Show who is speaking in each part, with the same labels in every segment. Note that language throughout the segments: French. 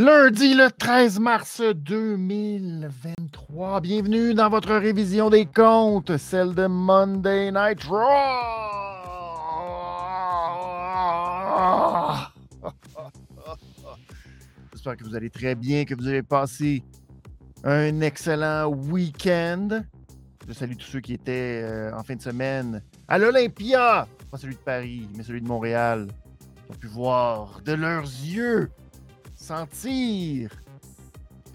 Speaker 1: Lundi le 13 mars 2023. Bienvenue dans votre révision des comptes, celle de Monday Night Raw. J'espère que vous allez très bien, que vous avez passé un excellent week-end. Je salue tous ceux qui étaient euh, en fin de semaine à l'Olympia, pas celui de Paris, mais celui de Montréal, qui ont pu voir de leurs yeux sentir.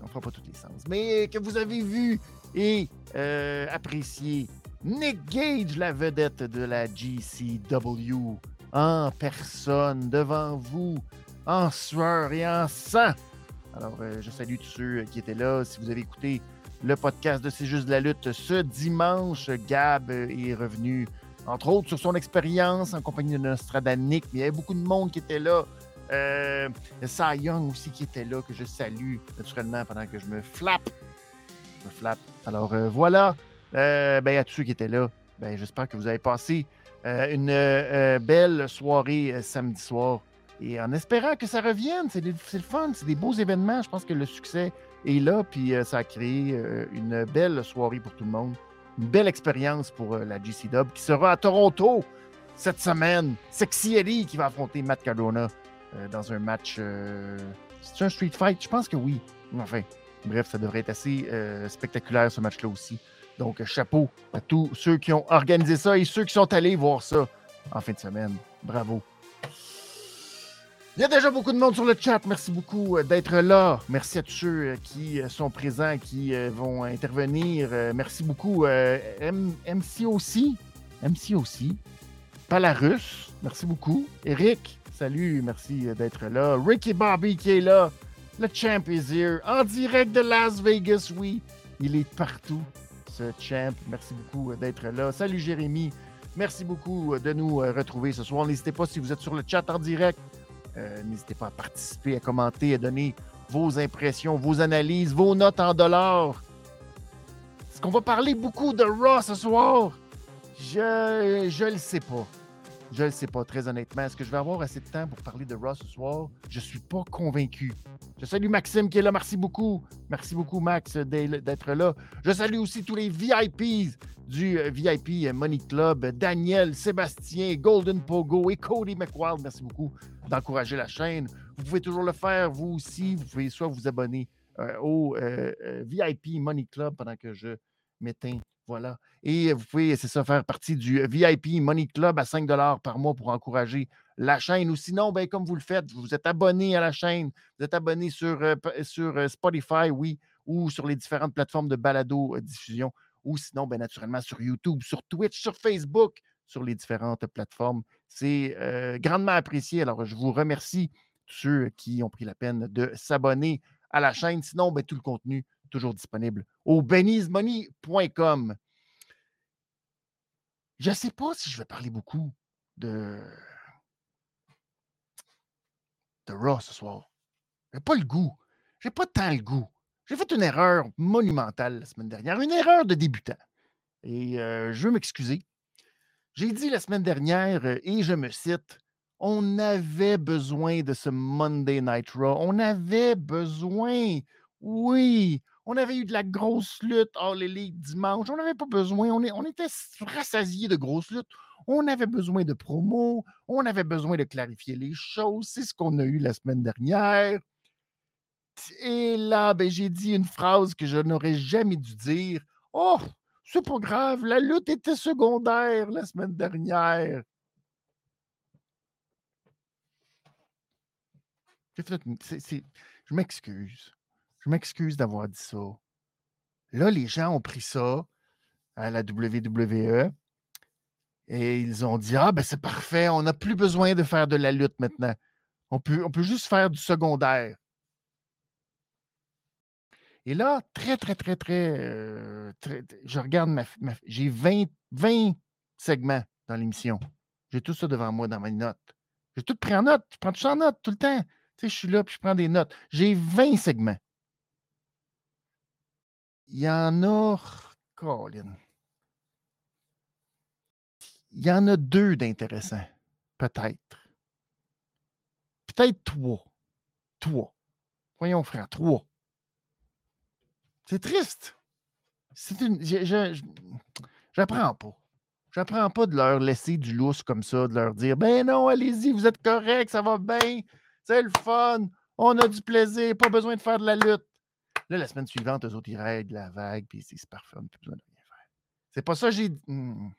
Speaker 1: On fera pas tous les sens, mais que vous avez vu et euh, apprécié Nick Gage, la vedette de la GCW, en personne, devant vous, en sueur et en sang. Alors, euh, je salue tous ceux qui étaient là. Si vous avez écouté le podcast de C'est juste de la lutte ce dimanche, Gab est revenu, entre autres, sur son expérience en compagnie de Nostradamus. Il y avait beaucoup de monde qui était là. Euh, Cy Young aussi qui était là, que je salue naturellement pendant que je me flappe. Je flappe. Alors euh, voilà. Euh, ben, à tous ceux qui étaient là, ben, j'espère que vous avez passé euh, une belle soirée samedi soir. Et en espérant que ça revienne, c'est le fun, c'est des beaux événements. Je pense que le succès est là, puis ça a créé une belle soirée pour tout le monde. Une belle expérience pour la GC Dub qui sera à Toronto cette semaine. Sexy Eddie qui va affronter Matt Cardona euh, dans un match. Euh, c'est un street fight? Je pense que oui. Enfin, bref, ça devrait être assez euh, spectaculaire ce match-là aussi. Donc, chapeau à tous ceux qui ont organisé ça et ceux qui sont allés voir ça en fin de semaine. Bravo. Il y a déjà beaucoup de monde sur le chat. Merci beaucoup d'être là. Merci à tous ceux qui sont présents, qui vont intervenir. Merci beaucoup. MC aussi. MC aussi. Palarus. Merci beaucoup. Eric. Salut, merci d'être là. Ricky Bobby qui est là. Le champ is here. En direct de Las Vegas, oui. Il est partout, ce champ. Merci beaucoup d'être là. Salut Jérémy. Merci beaucoup de nous retrouver ce soir. N'hésitez pas, si vous êtes sur le chat en direct, euh, n'hésitez pas à participer, à commenter, à donner vos impressions, vos analyses, vos notes en dollars. Est-ce qu'on va parler beaucoup de Raw ce soir? Je ne le sais pas. Je ne sais pas, très honnêtement. Est-ce que je vais avoir assez de temps pour parler de Ross ce soir? Je ne suis pas convaincu. Je salue Maxime qui est là. Merci beaucoup. Merci beaucoup, Max, d'être là. Je salue aussi tous les VIPs du euh, VIP Money Club. Daniel, Sébastien, Golden Pogo et Cody McWild. Merci beaucoup d'encourager la chaîne. Vous pouvez toujours le faire, vous aussi. Vous pouvez soit vous abonner euh, au euh, VIP Money Club pendant que je m'éteins voilà. Et vous pouvez, c'est ça, faire partie du VIP Money Club à 5 par mois pour encourager la chaîne. Ou sinon, ben, comme vous le faites, vous êtes abonné à la chaîne, vous êtes abonné sur, sur Spotify, oui, ou sur les différentes plateformes de balado-diffusion, ou sinon, ben, naturellement, sur YouTube, sur Twitch, sur Facebook, sur les différentes plateformes. C'est grandement apprécié. Alors, je vous remercie tous ceux qui ont pris la peine de s'abonner à la chaîne. Sinon, ben, tout le contenu toujours disponible au benizmoney.com. Je ne sais pas si je vais parler beaucoup de, Raw ce soir. Je n'ai pas le goût. Je n'ai pas tant le goût. J'ai fait une erreur monumentale la semaine dernière, une erreur de débutant. Et euh, je veux m'excuser. J'ai dit la semaine dernière, euh, et je me cite, on avait besoin de ce Monday Night Raw. On avait besoin, oui, on avait eu de la grosse lutte hors les ligues dimanche. On n'avait pas besoin. On, on était rassasiés de grosses luttes. On avait besoin de promos. On avait besoin de clarifier les choses. C'est ce qu'on a eu la semaine dernière. Et là, ben, j'ai dit une phrase que je n'aurais jamais dû dire. Oh, c'est pas grave, la lutte était secondaire la semaine dernière. je m'excuse. Je m'excuse d'avoir dit ça. Là, les gens ont pris ça à la WWE et ils ont dit Ah, ben c'est parfait, on n'a plus besoin de faire de la lutte maintenant. On peut, on peut juste faire du secondaire. Et là, très, très, très, très, euh, je regarde ma. j'ai 20, 20 segments dans l'émission. J'ai tout ça devant moi dans mes notes. J'ai tout pris en note. Je prends tout ça en note tout le temps. Tu sais, je suis là puis je prends des notes. J'ai 20 segments. Il y en a. Colin. Il y en a deux d'intéressants. Peut-être. Peut-être trois. Trois. Voyons, frère, trois. C'est triste. C'est une. J'apprends pas. J'apprends pas de leur laisser du lousse comme ça, de leur dire Ben non, allez-y, vous êtes correct, ça va bien, c'est le fun, on a du plaisir, pas besoin de faire de la lutte. Là, la semaine suivante, eux autres, ils règlent la vague, puis c'est parfait, on n'a plus besoin de rien faire. C'est pas ça j'ai. Hmm.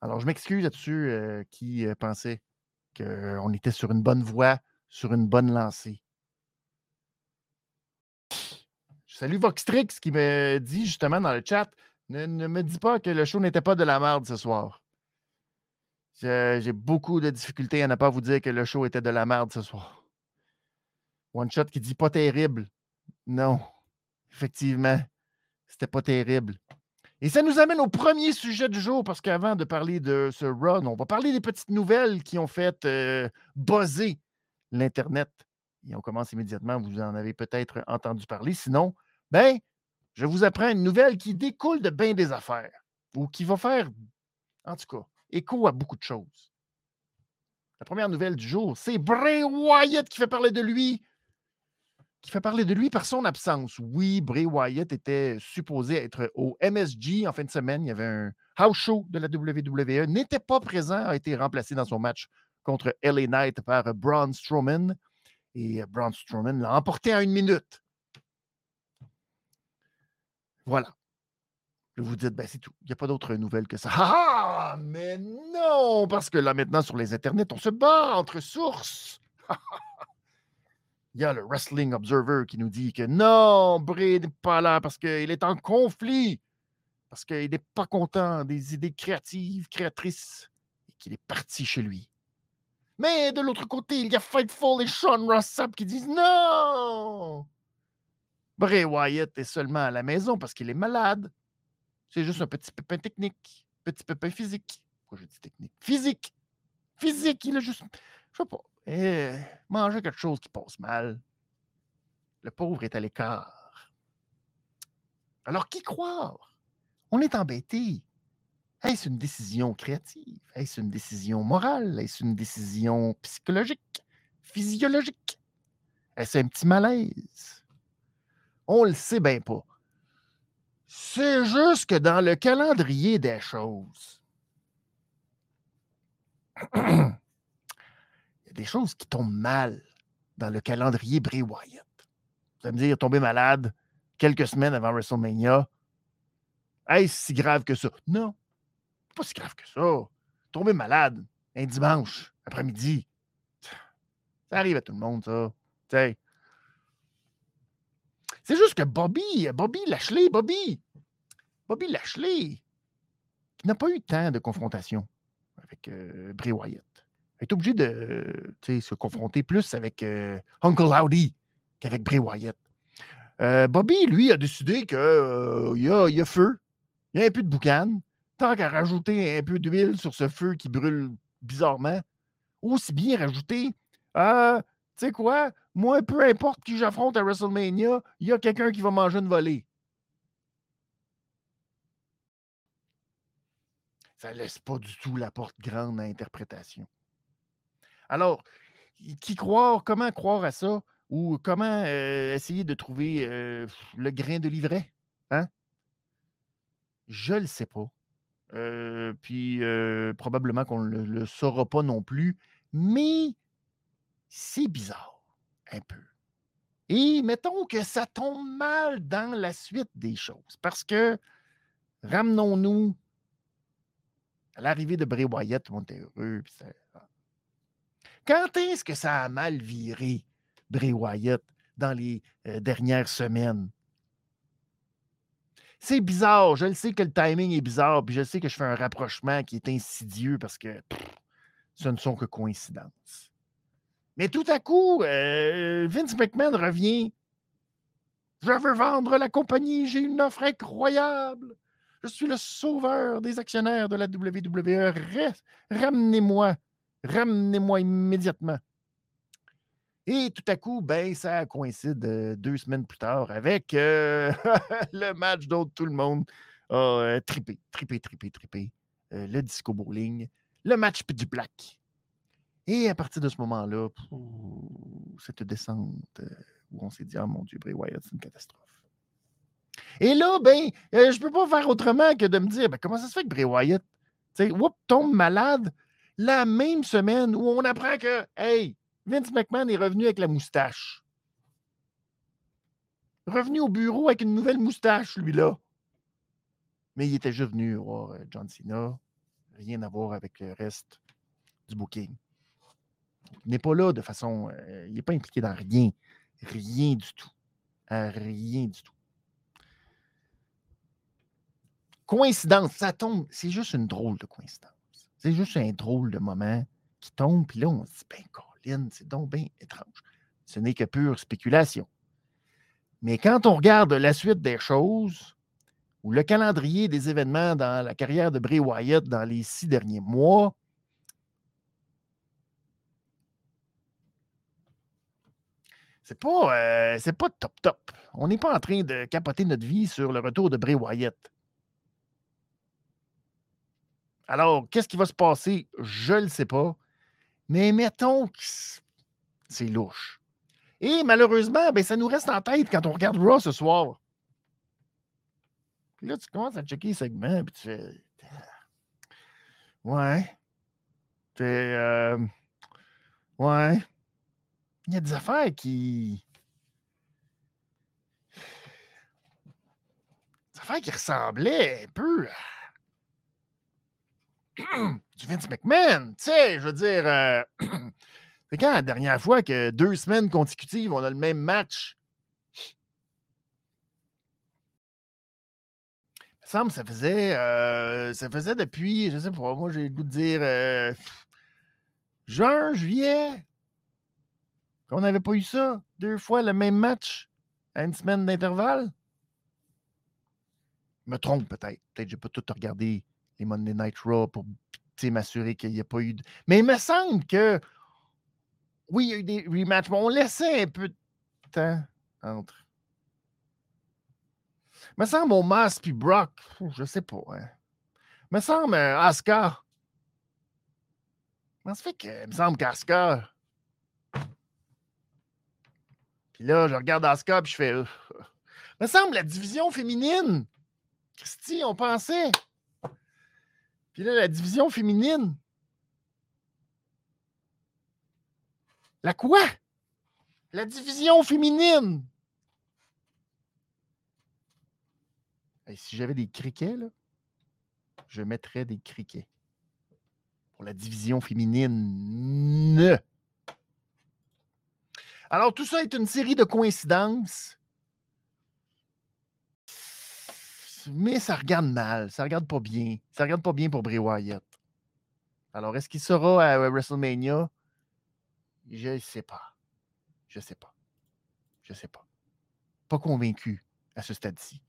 Speaker 1: Alors, je m'excuse là-dessus euh, qui euh, pensait qu'on était sur une bonne voie, sur une bonne lancée. Je salue Voxtrix qui me dit justement dans le chat ne, me dis pas que le show n'était pas de la merde ce soir. J'ai beaucoup de difficultés à ne pas vous dire que le show était de la merde ce soir. One Shot qui dit pas terrible. Non, effectivement, c'était pas terrible. Et ça nous amène au premier sujet du jour, parce qu'avant de parler de ce run, on va parler des petites nouvelles qui ont fait euh, buzzer l'Internet. Et on commence immédiatement, vous en avez peut-être entendu parler. Sinon, ben, je vous apprends une nouvelle qui découle de bien des affaires ou qui va faire, en tout cas, écho à beaucoup de choses. La première nouvelle du jour, c'est Bray Wyatt qui fait parler de lui. Qui fait parler de lui par son absence. Oui, Bray Wyatt était supposé être au MSG en fin de semaine. Il y avait un house show de la WWE. N'était pas présent, a été remplacé dans son match contre LA Knight par Braun Strowman. Et Braun Strowman l'a emporté à une minute. Voilà. Vous vous dites, ben c'est tout. Il n'y a pas d'autre nouvelles que ça. Ah, ah, mais non, parce que là maintenant sur les internets, on se bat entre sources. Il y a le Wrestling Observer qui nous dit que non, Bray n'est pas là parce qu'il est en conflit, parce qu'il n'est pas content des idées créatives, créatrices, et qu'il est parti chez lui. Mais de l'autre côté, il y a Fightful et Sean Rossap qui disent non. Bray Wyatt est seulement à la maison parce qu'il est malade. C'est juste un petit pépin technique, petit pépin physique. Pourquoi je dis technique? Physique. Physique, il a juste, je sais pas, eh, manger quelque chose qui passe mal. Le pauvre est à l'écart. Alors, qui croire? On est embêté. Est-ce une décision créative? Est-ce une décision morale? Est-ce une décision psychologique? Physiologique? Est-ce un petit malaise? On le sait bien pas. C'est juste que dans le calendrier des choses, des choses qui tombent mal dans le calendrier Bray Wyatt. Vous allez me dire, tomber malade quelques semaines avant WrestleMania. Est-ce si grave que ça? Non, pas si grave que ça. Tomber malade un dimanche après-midi. Ça arrive à tout le monde, ça. C'est juste que Bobby, Bobby Lashley, Bobby, Bobby Lashley, qui n'a pas eu tant de confrontation avec euh, Bray Wyatt, est obligé de se confronter plus avec euh, Uncle Howdy qu'avec Bray Wyatt. Euh, Bobby, lui, a décidé qu'il y, a, y a feu, il y a un peu de boucan. Tant qu'à rajouter un peu d'huile sur ce feu qui brûle bizarrement, aussi bien rajouter tu sais quoi? Moi, peu importe qui j'affronte à WrestleMania, il y a quelqu'un qui va manger une volée. Ça ne laisse pas du tout la porte grande à l'interprétation. Alors, qui croire, comment croire à ça? Ou comment essayer de trouver le grain de livret? Hein? Je ne le sais pas. Puis probablement qu'on ne le saura pas non plus. Mais c'est bizarre, un peu. Et mettons que ça tombe mal dans la suite des choses, parce que, ramenons-nous à l'arrivée de Bray Wyatt, monde était heureux. Ah. Quand est-ce que ça a mal viré, Bray Wyatt, dans les euh, dernières semaines? C'est bizarre. Je le sais que le timing est bizarre, puis je sais que je fais un rapprochement qui est insidieux parce que ce ne sont que coïncidences. Mais tout à coup, euh, Vince McMahon revient. Je veux vendre la compagnie, j'ai une offre incroyable. Je suis le sauveur des actionnaires de la WWE. Ramenez-moi. Ramenez-moi immédiatement. Et tout à coup, ben, ça coïncide euh, deux semaines plus tard avec euh, le match dont tout le monde a trippé, trippé, trippé, trippé. le disco bowling, le match du black. Et à partir de ce moment-là, cette descente euh, où on s'est dit, oh mon Dieu, Bray Wyatt, c'est une catastrophe. Et là, ben, euh, je ne peux pas faire autrement que de me dire, ben, comment ça se fait que Bray Wyatt, tu sais, tombe malade la même semaine où on apprend que, hey, Vince McMahon est revenu avec la moustache. Revenu au bureau avec une nouvelle moustache, lui-là. Mais il était juste venu voir euh, John Cena. Rien à voir avec le reste du booking. Il n'est pas là de façon. Euh, il n'est pas impliqué dans rien. Rien du tout. rien du tout. Coïncidence, ça tombe. C'est juste une drôle de coïncidence. C'est juste un drôle de moment qui tombe, puis là, on se dit, ben, Colin, c'est donc bien étrange. Ce n'est que pure spéculation. Mais quand on regarde la suite des choses, ou le calendrier des événements dans la carrière de Bray Wyatt dans les six derniers mois, c'est pas, euh, pas top top. On n'est pas en train de capoter notre vie sur le retour de Bray Wyatt. Alors, qu'est-ce qui va se passer? Je ne le sais pas. Mais mettons que c'est louche. Et malheureusement, ben, ça nous reste en tête quand on regarde Raw ce soir. Puis là, tu commences à checker les segments, puis tu fais. Ouais. Tu euh... Ouais. Il y a des affaires qui. Des affaires qui ressemblaient un peu du Vince McMahon. Tu sais, je veux dire. Euh... C'est quand la dernière fois que deux semaines consécutives, on a le même match? Il me semble que ça faisait, euh, ça faisait depuis, je sais pas, moi j'ai le goût de dire euh, juin, juillet, qu'on n'avait pas eu ça. Deux fois le même match à une semaine d'intervalle? Je me trompe peut-être. Peut-être que je n'ai pas tout regardé les Monday Night Raw pour m'assurer qu'il n'y a pas eu de. Mais il me semble que oui, il y a eu des rematchs, on laissait un peu de temps entre. Il me semble, Mas puis Brock, je sais pas. Hein. Il me semble, euh, Asuka. Comment ça fait il me semble qu'Asuka. Puis là, je regarde Asuka puis je fais. Il me semble, la division féminine. Christy, on pensait. Puis là, la division féminine. La quoi? La division féminine. si j'avais des criquets, je mettrais des criquets. Pour la division féminine. Alors, tout ça est une série de coïncidences. Mais ça regarde mal. Ça regarde pas bien. Ça regarde pas bien pour Bray Wyatt. Alors, est-ce qu'il sera à WrestleMania? Je ne sais pas. Je ne sais pas. Je ne sais pas. Pas convaincu à ce stade-ci.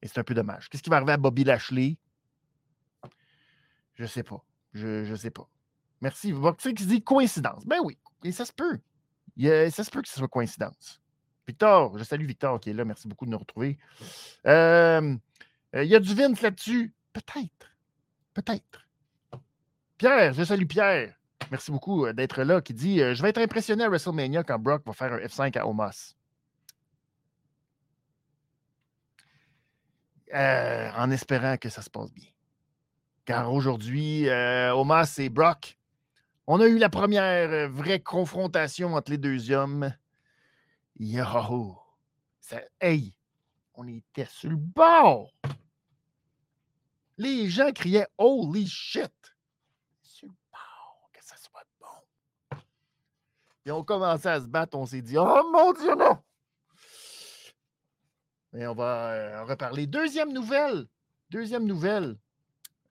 Speaker 1: Et c'est un peu dommage. Qu'est-ce qui va arriver à Bobby Lashley? Je ne sais pas. Je ne sais pas. Merci. sais qui dit coïncidence. Ben oui, et ça se peut. ça se peut que ce soit coïncidence. Victor, je salue Victor qui est là. Merci beaucoup de nous retrouver. Euh, euh, il y a du Vince là-dessus. Peut-être. Peut-être. Pierre, je salue Pierre. Merci beaucoup euh, d'être là, qui dit Je vais être impressionné à WrestleMania quand Brock va faire un F5 à. Euh, en espérant que ça se passe bien. Car aujourd'hui, euh, Omos et Brock, on a eu la première vraie confrontation entre les deux hommes. Yo! Ça, hey! On était sur le bord! Les gens criaient Holy shit! Ils ont commencé à se battre. On s'est dit, oh mon Dieu, non! Et on va euh, reparler. Deuxième nouvelle. Deuxième nouvelle.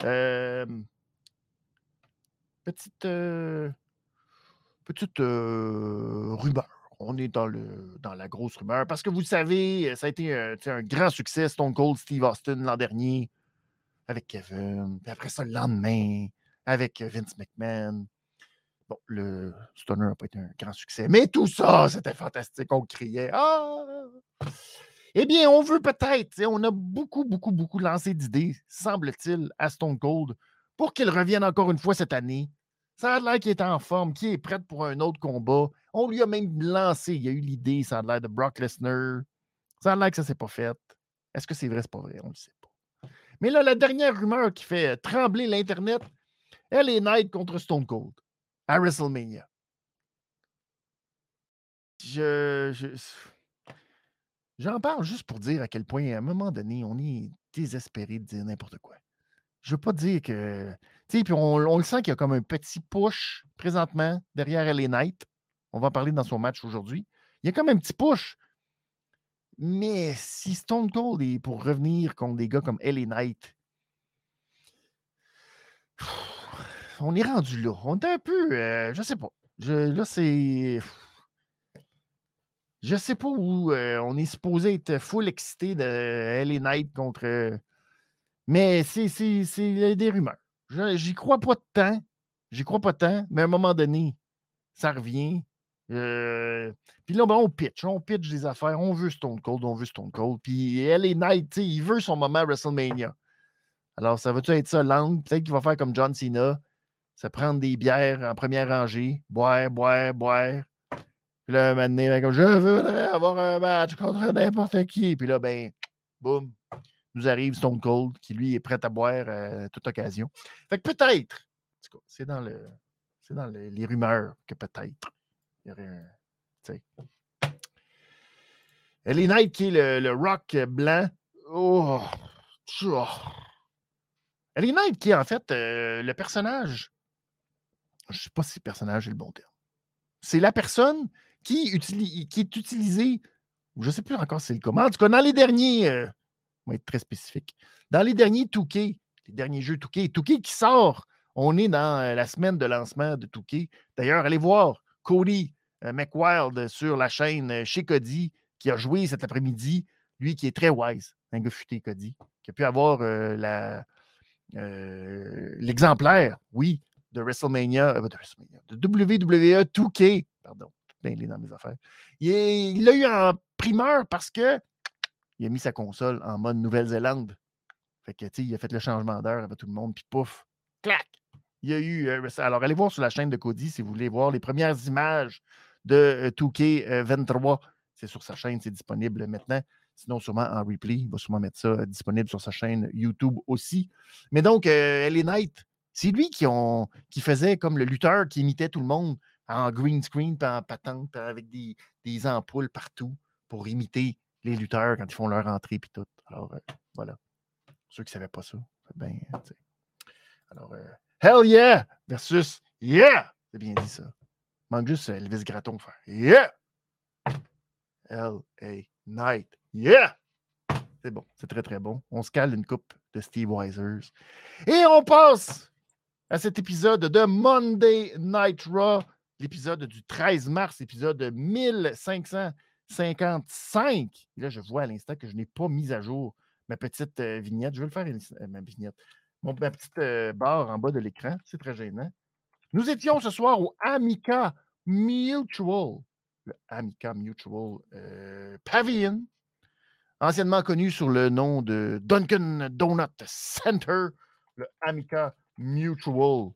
Speaker 1: Euh, petite euh, petite rumeur. On est dans, la grosse rumeur. Parce que vous savez, ça a été un grand succès, Stone Cold Steve Austin l'an dernier, avec Kevin. Puis après ça, le lendemain, avec Vince McMahon. Bon, le Stoner n'a pas été un grand succès, mais tout ça, c'était fantastique. On criait Ah! Eh bien, on veut peut-être, on a beaucoup, beaucoup, beaucoup lancé d'idées, semble-t-il, à Stone Cold pour qu'il revienne encore une fois cette année. Ça a l'air qu'il est en forme, qu'il est prêt pour un autre combat. On lui a même lancé, il y a eu l'idée, ça a l'air de Brock Lesnar. Ça a l'air que ça ne s'est pas fait. Est-ce que c'est vrai, c'est pas vrai? On ne le sait pas. Mais là, la dernière rumeur qui fait trembler l'Internet, elle est Knight contre Stone Cold à WrestleMania. Je, j'en parle juste pour dire à quel point, à un moment donné, on est désespéré de dire n'importe quoi. Je veux pas dire que. Tu sais, puis on, le sent qu'il y a comme un petit push présentement derrière LA Knight. On va en parler dans son match aujourd'hui. Il y a comme un petit push. Mais si Stone Cold est pour revenir contre des gars comme LA Knight, on est rendu là. On est un peu. Euh, je sais pas. Là, c'est. Je sais pas où euh, on est supposé être full excité de LA Knight contre. mais c'est des rumeurs. J'y crois pas de temps. J'y crois pas tant, mais à un moment donné, ça revient. Euh, puis là, ben, on pitch, on pitch des affaires. On veut Stone Cold, on veut Stone Cold. Puis LA Knight, il veut son moment WrestleMania. Alors, ça va-tu être ça, langue? Peut-être qu'il va faire comme John Cena, se prendre des bières en première rangée, boire, boire, boire. Puis là, maintenant, comme je veux avoir un match contre n'importe qui. Puis là, ben, boum, nous arrive Stone Cold, qui lui est prêt à boire à toute occasion. Fait que peut-être, c'est dans, le, c'est dans les rumeurs que peut-être il y aurait un. Le, rock blanc. Oh! oh. Knight, qui est en fait euh, le personnage je ne sais pas si personnage est le bon terme. C'est la personne qui, qui est utilisée, je ne sais plus encore si c'est le comment. En tout cas, dans les derniers, euh, on va être très spécifique, dans les derniers Touquet, les derniers jeux Touquet, Touquet qui sort, on est dans euh, la semaine de lancement de Touquet. D'ailleurs, allez voir Cody McWild sur la chaîne chez Cody qui a joué cet après-midi, lui qui est très wise, un gars Cody, qui a pu avoir l'exemplaire, oui, de WrestleMania, euh, de, WWE 2K, pardon, bien dans mes affaires. Il l'a eu en primeur parce que il a mis sa console en mode Nouvelle-Zélande. Fait que, il a fait le changement d'heure avec tout le monde, puis pouf, clac! Il y a eu. Euh, alors, allez voir sur la chaîne de Cody si vous voulez voir les premières images de 2K23. Euh, c'est sur sa chaîne, c'est disponible maintenant. Sinon, sûrement en replay. Il va sûrement mettre ça disponible sur sa chaîne YouTube aussi. Mais donc, elle est Knight, c'est lui qui, ont, qui faisait comme le lutteur qui imitait tout le monde en green screen, en patente, avec des, ampoules partout pour imiter les lutteurs quand ils font leur entrée puis tout. Alors, euh, voilà. ceux qui ne savaient pas ça, ben, Alors, euh, Hell yeah versus Yeah! C'est bien dit ça. Manque juste Elvis Gratton Yeah! L.A. Night. Yeah! C'est bon, c'est très très bon. On se cale une coupe de Steve Weisers. Et on passe à cet épisode de Monday Night Raw, l'épisode du 13 mars, épisode 1555. Et là, je vois à l'instant que je n'ai pas mis à jour ma petite euh, vignette. Je vais le faire, euh, ma vignette. Mon, ma petite euh, barre en bas de l'écran. C'est très gênant. Nous étions ce soir au Amica Mutual. Le Amica Mutual Pavilion, anciennement connu sous le nom de Duncan Donut Center, le Amica Mutual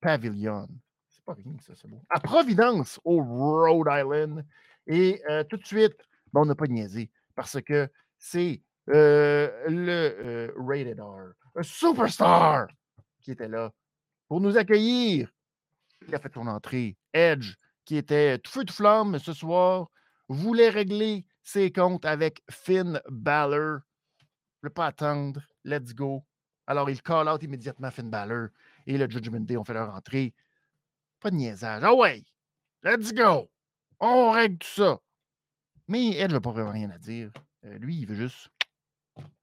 Speaker 1: Pavilion. C'est pas rien, ça, c'est beau. À Providence, au Rhode Island. Et euh, tout de suite, bon, on n'a pas niaisé parce que c'est euh, le euh, Rated R, un superstar qui était là pour nous accueillir. Il a fait son entrée. Edge, qui était tout feu de flamme ce soir, voulait régler ses comptes avec Finn Balor. Ne pas attendre. Let's go. Alors, il call out immédiatement Finn Balor et le Judgment Day ont fait leur entrée. Pas de niaisage. Ah ouais, let's go. On règle tout ça. Mais Edge n'a pas vraiment rien à dire. Euh, lui, il veut juste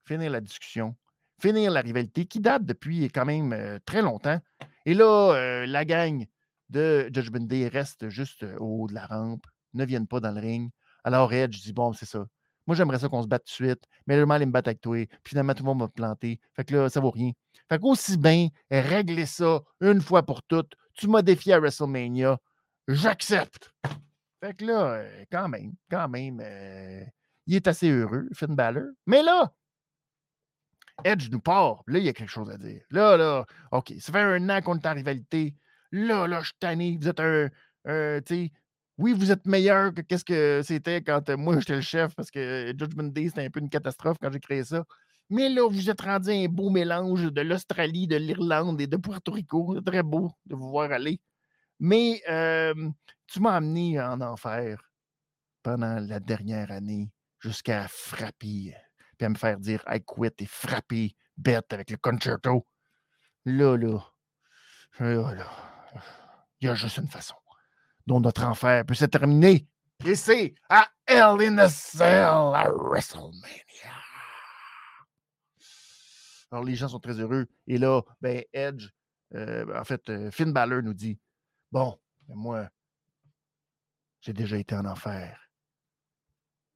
Speaker 1: finir la discussion, finir la rivalité qui date depuis quand même euh, très longtemps. Et là, euh, la gang de Judgment Day reste juste au haut de la rampe, ne viennent pas dans le ring. Alors Edge dit Bon, c'est ça. Moi, j'aimerais ça qu'on se batte tout de suite, mais le mal, il me bat avec toi. Puis finalement, tout le monde m'a planté. Fait que là, ça vaut rien. Fait qu'aussi bien, régler ça une fois pour toutes. Tu m'as défié à WrestleMania. J'accepte. Fait que là, euh, quand même, quand même, euh, il est assez heureux, Finn Balor. Mais là, Edge nous part. Là, il y a quelque chose à dire. Là, là, OK, ça fait un an qu'on est en rivalité. Là, là, je suis tanné. Vous êtes un. oui, vous êtes meilleur que qu'est-ce que c'était quand euh, moi j'étais le chef parce que Judgment Day, c'était un peu une catastrophe quand j'ai créé ça. Mais là, vous êtes rendu un beau mélange de l'Australie, de l'Irlande et de Puerto Rico. C'est très beau de vous voir aller. Mais tu m'as amené en enfer pendant la dernière année jusqu'à frapper, puis à me faire dire I quit et frapper bête avec le concerto. Là, là, là, là, il y a juste une façon dont notre enfer peut se terminer. Et c'est à Hell in a Cell à WrestleMania. Alors, les gens sont très heureux. Et là, ben, Edge, euh, en fait, euh, Finn Balor nous dit Bon, ben, moi, j'ai déjà été en enfer.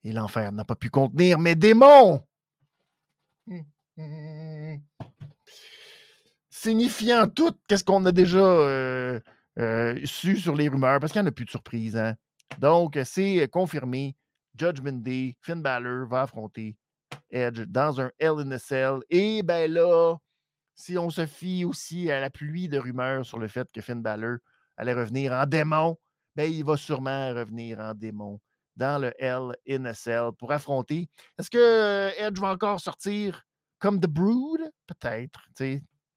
Speaker 1: Et l'enfer n'a pas pu contenir mes démons. Signifiant tout, qu'est-ce qu'on a déjà euh, su sur les rumeurs, parce qu'il n'y en a plus de surprise. Hein? Donc, c'est confirmé. Judgment Day, Finn Balor va affronter Edge dans un Hell in a Cell. Et ben là, si on se fie aussi à la pluie de rumeurs sur le fait que Finn Balor allait revenir en démon, ben il va sûrement revenir en démon dans le Hell in a Cell pour affronter. Est-ce que Edge va encore sortir comme The Brood? Peut-être,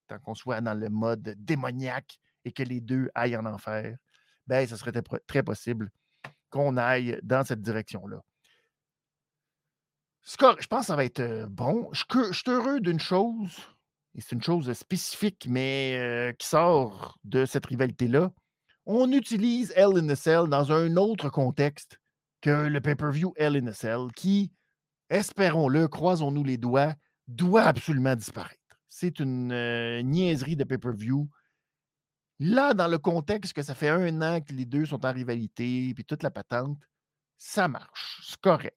Speaker 1: tant qu'on soit dans le mode démoniaque et que les deux aillent en enfer. Ben, ce serait très possible qu'on aille dans cette direction-là je pense que ça va être euh, bon. Je, suis heureux d'une chose, et c'est une chose spécifique, mais euh, qui sort de cette rivalité-là. On utilise Hell in a Cell dans un autre contexte que le pay-per-view Hell in a Cell, qui, espérons-le, croisons-nous les doigts, doit absolument disparaître. C'est une euh, niaiserie de pay-per-view. Là, dans le contexte que ça fait un an que les deux sont en rivalité, puis toute la patente, ça marche. C'est correct.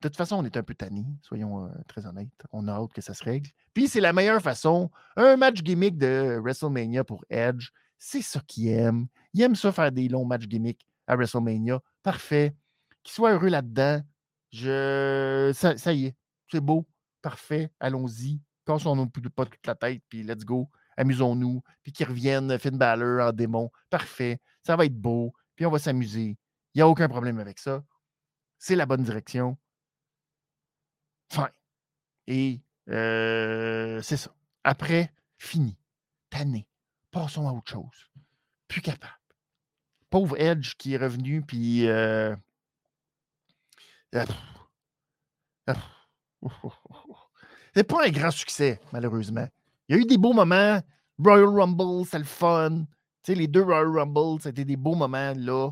Speaker 1: De toute façon, on est un peu tanné, soyons euh, très honnêtes. On a hâte que ça se règle. Puis c'est la meilleure façon. Un match gimmick de WrestleMania pour Edge, c'est ça qu'il aime. Il aime ça faire des longs matchs gimmicks à WrestleMania. Parfait. Qu'il soit heureux là-dedans. Je... Ça, y est. C'est beau. Parfait. Allons-y. Cassons-nous pas toute la tête, puis let's go. Amusons-nous. Puis qu'ils reviennent Finn Balor en démon. Parfait. Ça va être beau. Puis on va s'amuser. Il n'y a aucun problème avec ça. C'est la bonne direction. Fin. Et c'est ça. Après, fini. Tanné. Passons à autre chose. Plus capable. Pauvre Edge qui est revenu, puis. Euh, ah, ah, c'est pas un grand succès, malheureusement. Il y a eu des beaux moments. Royal Rumble, c'est le fun. Tu sais, les deux Royal Rumble, c'était des beaux moments là.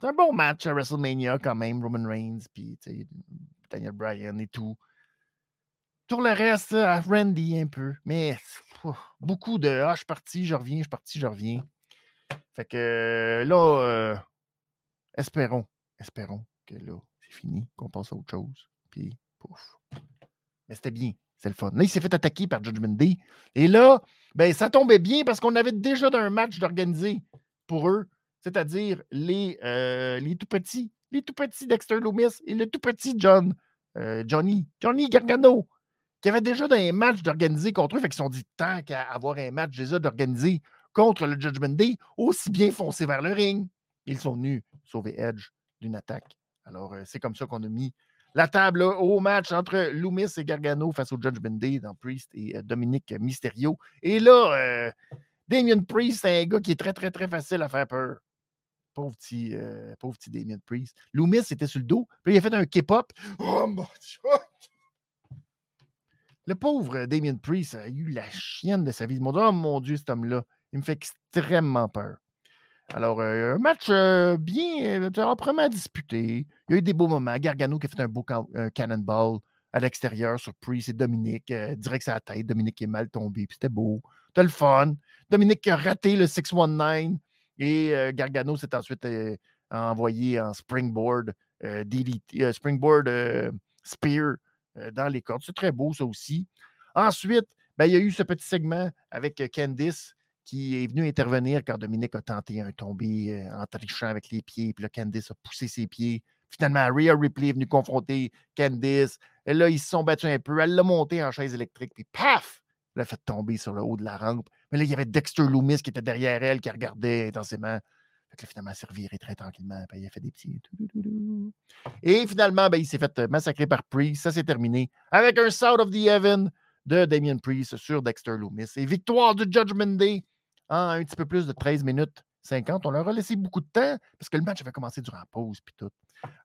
Speaker 1: C'est un bon match à WrestleMania quand même, Roman Reigns, puis Daniel Bryan et tout. Pour le reste, à Randy un peu. Mais beaucoup de Ah, je suis parti, je reviens, je suis parti, je reviens. Fait que là, euh, espérons, espérons que là, c'est fini, qu'on passe à autre chose. Puis, pouf. Mais c'était bien, c'est le fun. Là, il s'est fait attaquer par Judgment Day. Et là, ben, ça tombait bien parce qu'on avait déjà un match d'organiser pour eux, c'est-à-dire les, euh, les tout petits les tout petits Dexter Loomis et le tout petit John, euh, Johnny, Johnny Gargano, qui avait déjà des matchs d'organiser contre eux. Fait qu'ils se sont dit, tant qu'à avoir un match déjà d'organiser contre le Judgment Day, aussi bien foncer vers le ring. Ils sont venus sauver Edge d'une attaque. Alors, euh, c'est comme ça qu'on a mis la table au match entre Loomis et Gargano face au Judgment Day dans Priest et euh, Dominique Mysterio. Et là, Damien Priest, c'est un gars qui est très, très, très facile à faire peur. Pauvre petit, euh, pauvre petit Damien Priest. Loomis était sur le dos. Puis il a fait un K-pop. Oh mon Dieu! Le pauvre Damien Priest a eu la chienne de sa vie. oh mon Dieu, cet homme-là. Il me fait extrêmement peur. Alors, euh, un match euh, bien, proprement disputé. Il y a eu des beaux moments. Gargano qui a fait un beau cannonball à l'extérieur sur Priest et Dominique, direct sur la tête. Dominique est mal tombé, puis c'était beau. C'était le fun. Dominique qui a raté le 619. Et Gargano s'est ensuite envoyé en springboard, springboard spear dans les cordes. C'est très beau, ça aussi. Ensuite, ben, il y a eu ce petit segment avec Candice qui est venu intervenir quand Dominique a tenté un tombé en trichant avec les pieds. Puis là, Candice a poussé ses pieds. Finalement, Rhea Ripley est venue confronter Candice. Et là, ils se sont battus un peu. Elle l'a monté en chaise électrique. Puis paf! Elle l'a fait tomber sur le haut de la rampe. Mais là, il y avait Dexter Loomis qui était derrière elle, qui regardait intensément. Fait que là, finalement, très tranquillement. Puis il a fait des petits. Et finalement, ben, il s'est fait massacrer par Priest. Ça s'est terminé avec un South of the Heaven de Damien Priest sur Dexter Loomis. Et victoire du Judgment Day en un petit peu plus de 13 minutes 50. On leur a laissé beaucoup de temps parce que le match avait commencé durant la pause puis tout.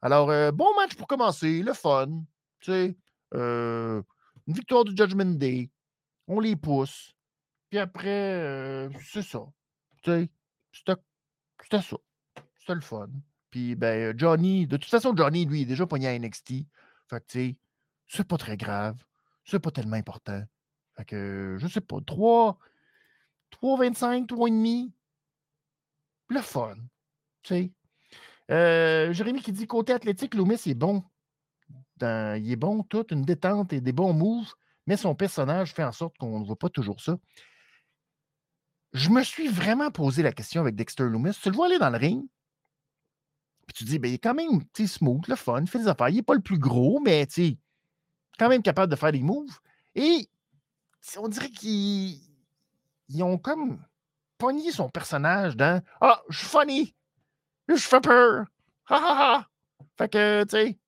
Speaker 1: Alors, euh, bon match pour commencer, le fun. Tu sais, euh, une victoire du Judgment Day. On les pousse. Puis après, euh, c'est ça. Tu sais, c'était ça. C'était le fun. Puis, ben, Johnny, de toute façon, Johnny, lui, est déjà pogné à NXT. Fait que, tu sais, c'est pas très grave. C'est pas tellement important. Fait que, je sais pas, 3, 3,25, 3,5. Le fun. Tu sais. Euh, Jérémy qui dit côté athlétique, Loomis est bon. il est bon, tout, une détente et des bons moves, mais son personnage fait en sorte qu'on ne voit pas toujours ça. Je me suis vraiment posé la question avec Dexter Loomis. Tu le vois aller dans le ring, puis tu dis, ben, il est quand même smooth, le fun, il fait des affaires. Il n'est pas le plus gros, mais quand même capable de faire des moves. Et on dirait qu'ils ont comme pogné son personnage dans Ah, je suis funny, je fais peur, ha ha ha. Fait que, tu sais.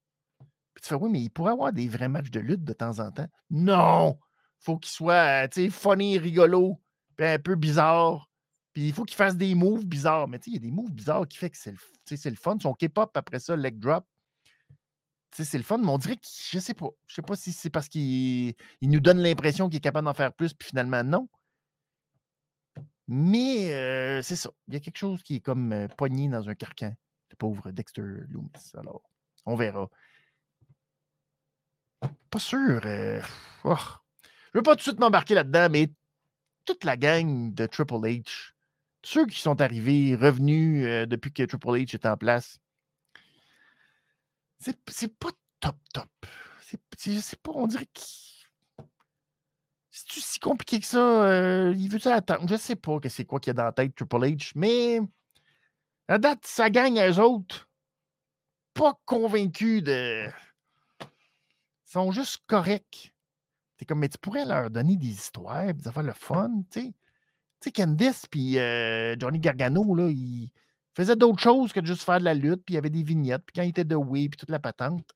Speaker 1: Puis tu fais, oui, mais il pourrait avoir des vrais matchs de lutte de temps en temps. Non! Faut qu'il soit, tu sais, funny, rigolo, puis un peu bizarre. Puis il faut qu'il fasse des moves bizarres. Mais tu sais, il y a des moves bizarres qui fait que c'est le, le fun. Son K-pop, après ça, leg drop. C'est le fun, mais on dirait que je sais pas. Je sais pas si c'est parce qu'il nous donne l'impression qu'il est capable d'en faire plus, puis finalement, non. Mais euh, c'est ça. Il y a quelque chose qui est comme euh, pogné dans un carcan. Le pauvre Dexter Loomis. Alors, on verra. Pas sûr. Euh, oh. Je ne veux pas tout de suite m'embarquer là-dedans, mais toute la gang de Triple H, ceux qui sont arrivés, revenus depuis que Triple H est en place, c'est pas top top. Je sais pas, on dirait que. C'est si compliqué que ça. il veut attendre? Je sais pas que c'est quoi qu'il y a dans la tête Triple H, mais la date, ça gagne à eux autres. Pas convaincus de. Ils sont juste corrects. Comme, mais tu pourrais leur donner des histoires, des affaires le fun, tu sais. Tu sais, Candice puis Johnny Gargano, là, ils faisaient d'autres choses que de juste faire de la lutte, puis il y avait des vignettes, puis quand ils étaient de Way, puis toute la patente.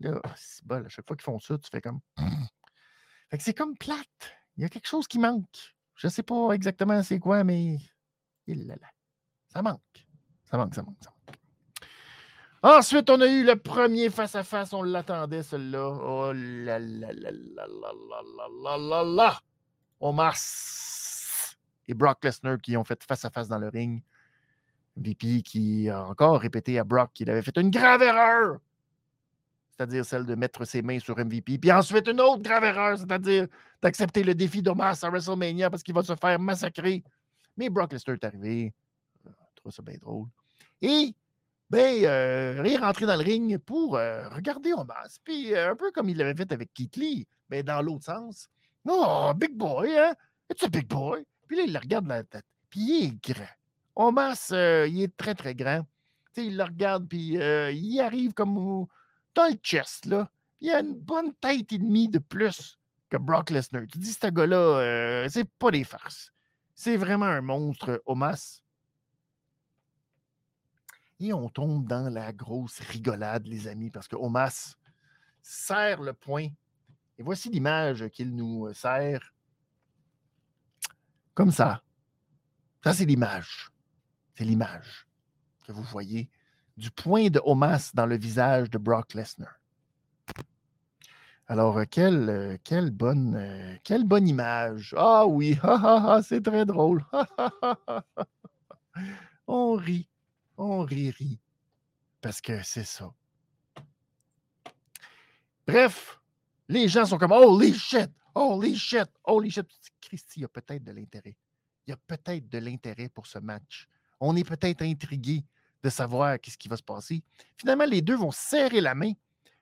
Speaker 1: Là, c'est bon, à chaque fois qu'ils font ça, tu fais comme. C'est comme plate. Il y a quelque chose qui manque. Je ne sais pas exactement c'est quoi, mais. Il là, là. Ça manque. Ça manque, ça manque, ça manque. Ensuite, on a eu le premier face-à-face. On l'attendait, celui-là. Oh là là là là là là là là là Omar et Brock Lesnar qui ont fait face-à-face dans le ring. VP qui a encore répété à Brock qu'il avait fait une grave erreur. C'est-à-dire celle de mettre ses mains sur MVP. Puis ensuite, une autre grave erreur, c'est-à-dire d'accepter le défi d'Omas à WrestleMania parce qu'il va se faire massacrer. Mais Brock Lesnar est arrivé. Je trouve ça bien drôle. Et ben, euh, il est rentré dans le ring pour euh, regarder Omas. Puis euh, un peu comme il l'avait fait avec Keith Lee, mais dans l'autre sens. Oh, big boy, hein? It's a big boy? Puis là, il le regarde dans la tête. Puis il est grand. Omas, il est très, très grand. Tu sais, il le regarde, puis il arrive comme dans le chest, là. Il a une bonne tête et demie de plus que Brock Lesnar. Tu dis, ce gars-là, c'est pas des farces. C'est vraiment un monstre, Omas. Et on tombe dans la grosse rigolade, les amis, parce que Omas serre le point. Et voici l'image qu'il nous sert. Comme ça. Ça, c'est l'image. C'est l'image que vous voyez du point de Omas dans le visage de Brock Lesnar. Alors, quelle, quelle, bonne, quelle bonne image. Ah oui, c'est très drôle. on rit. On rit, rit. Parce que c'est ça. Bref, les gens sont comme Holy shit! Holy shit! Holy shit! Christy, il y a peut-être de l'intérêt. Il y a peut-être de l'intérêt pour ce match. On est peut-être intrigué de savoir qu'est-ce qui va se passer. Finalement, les deux vont serrer la main.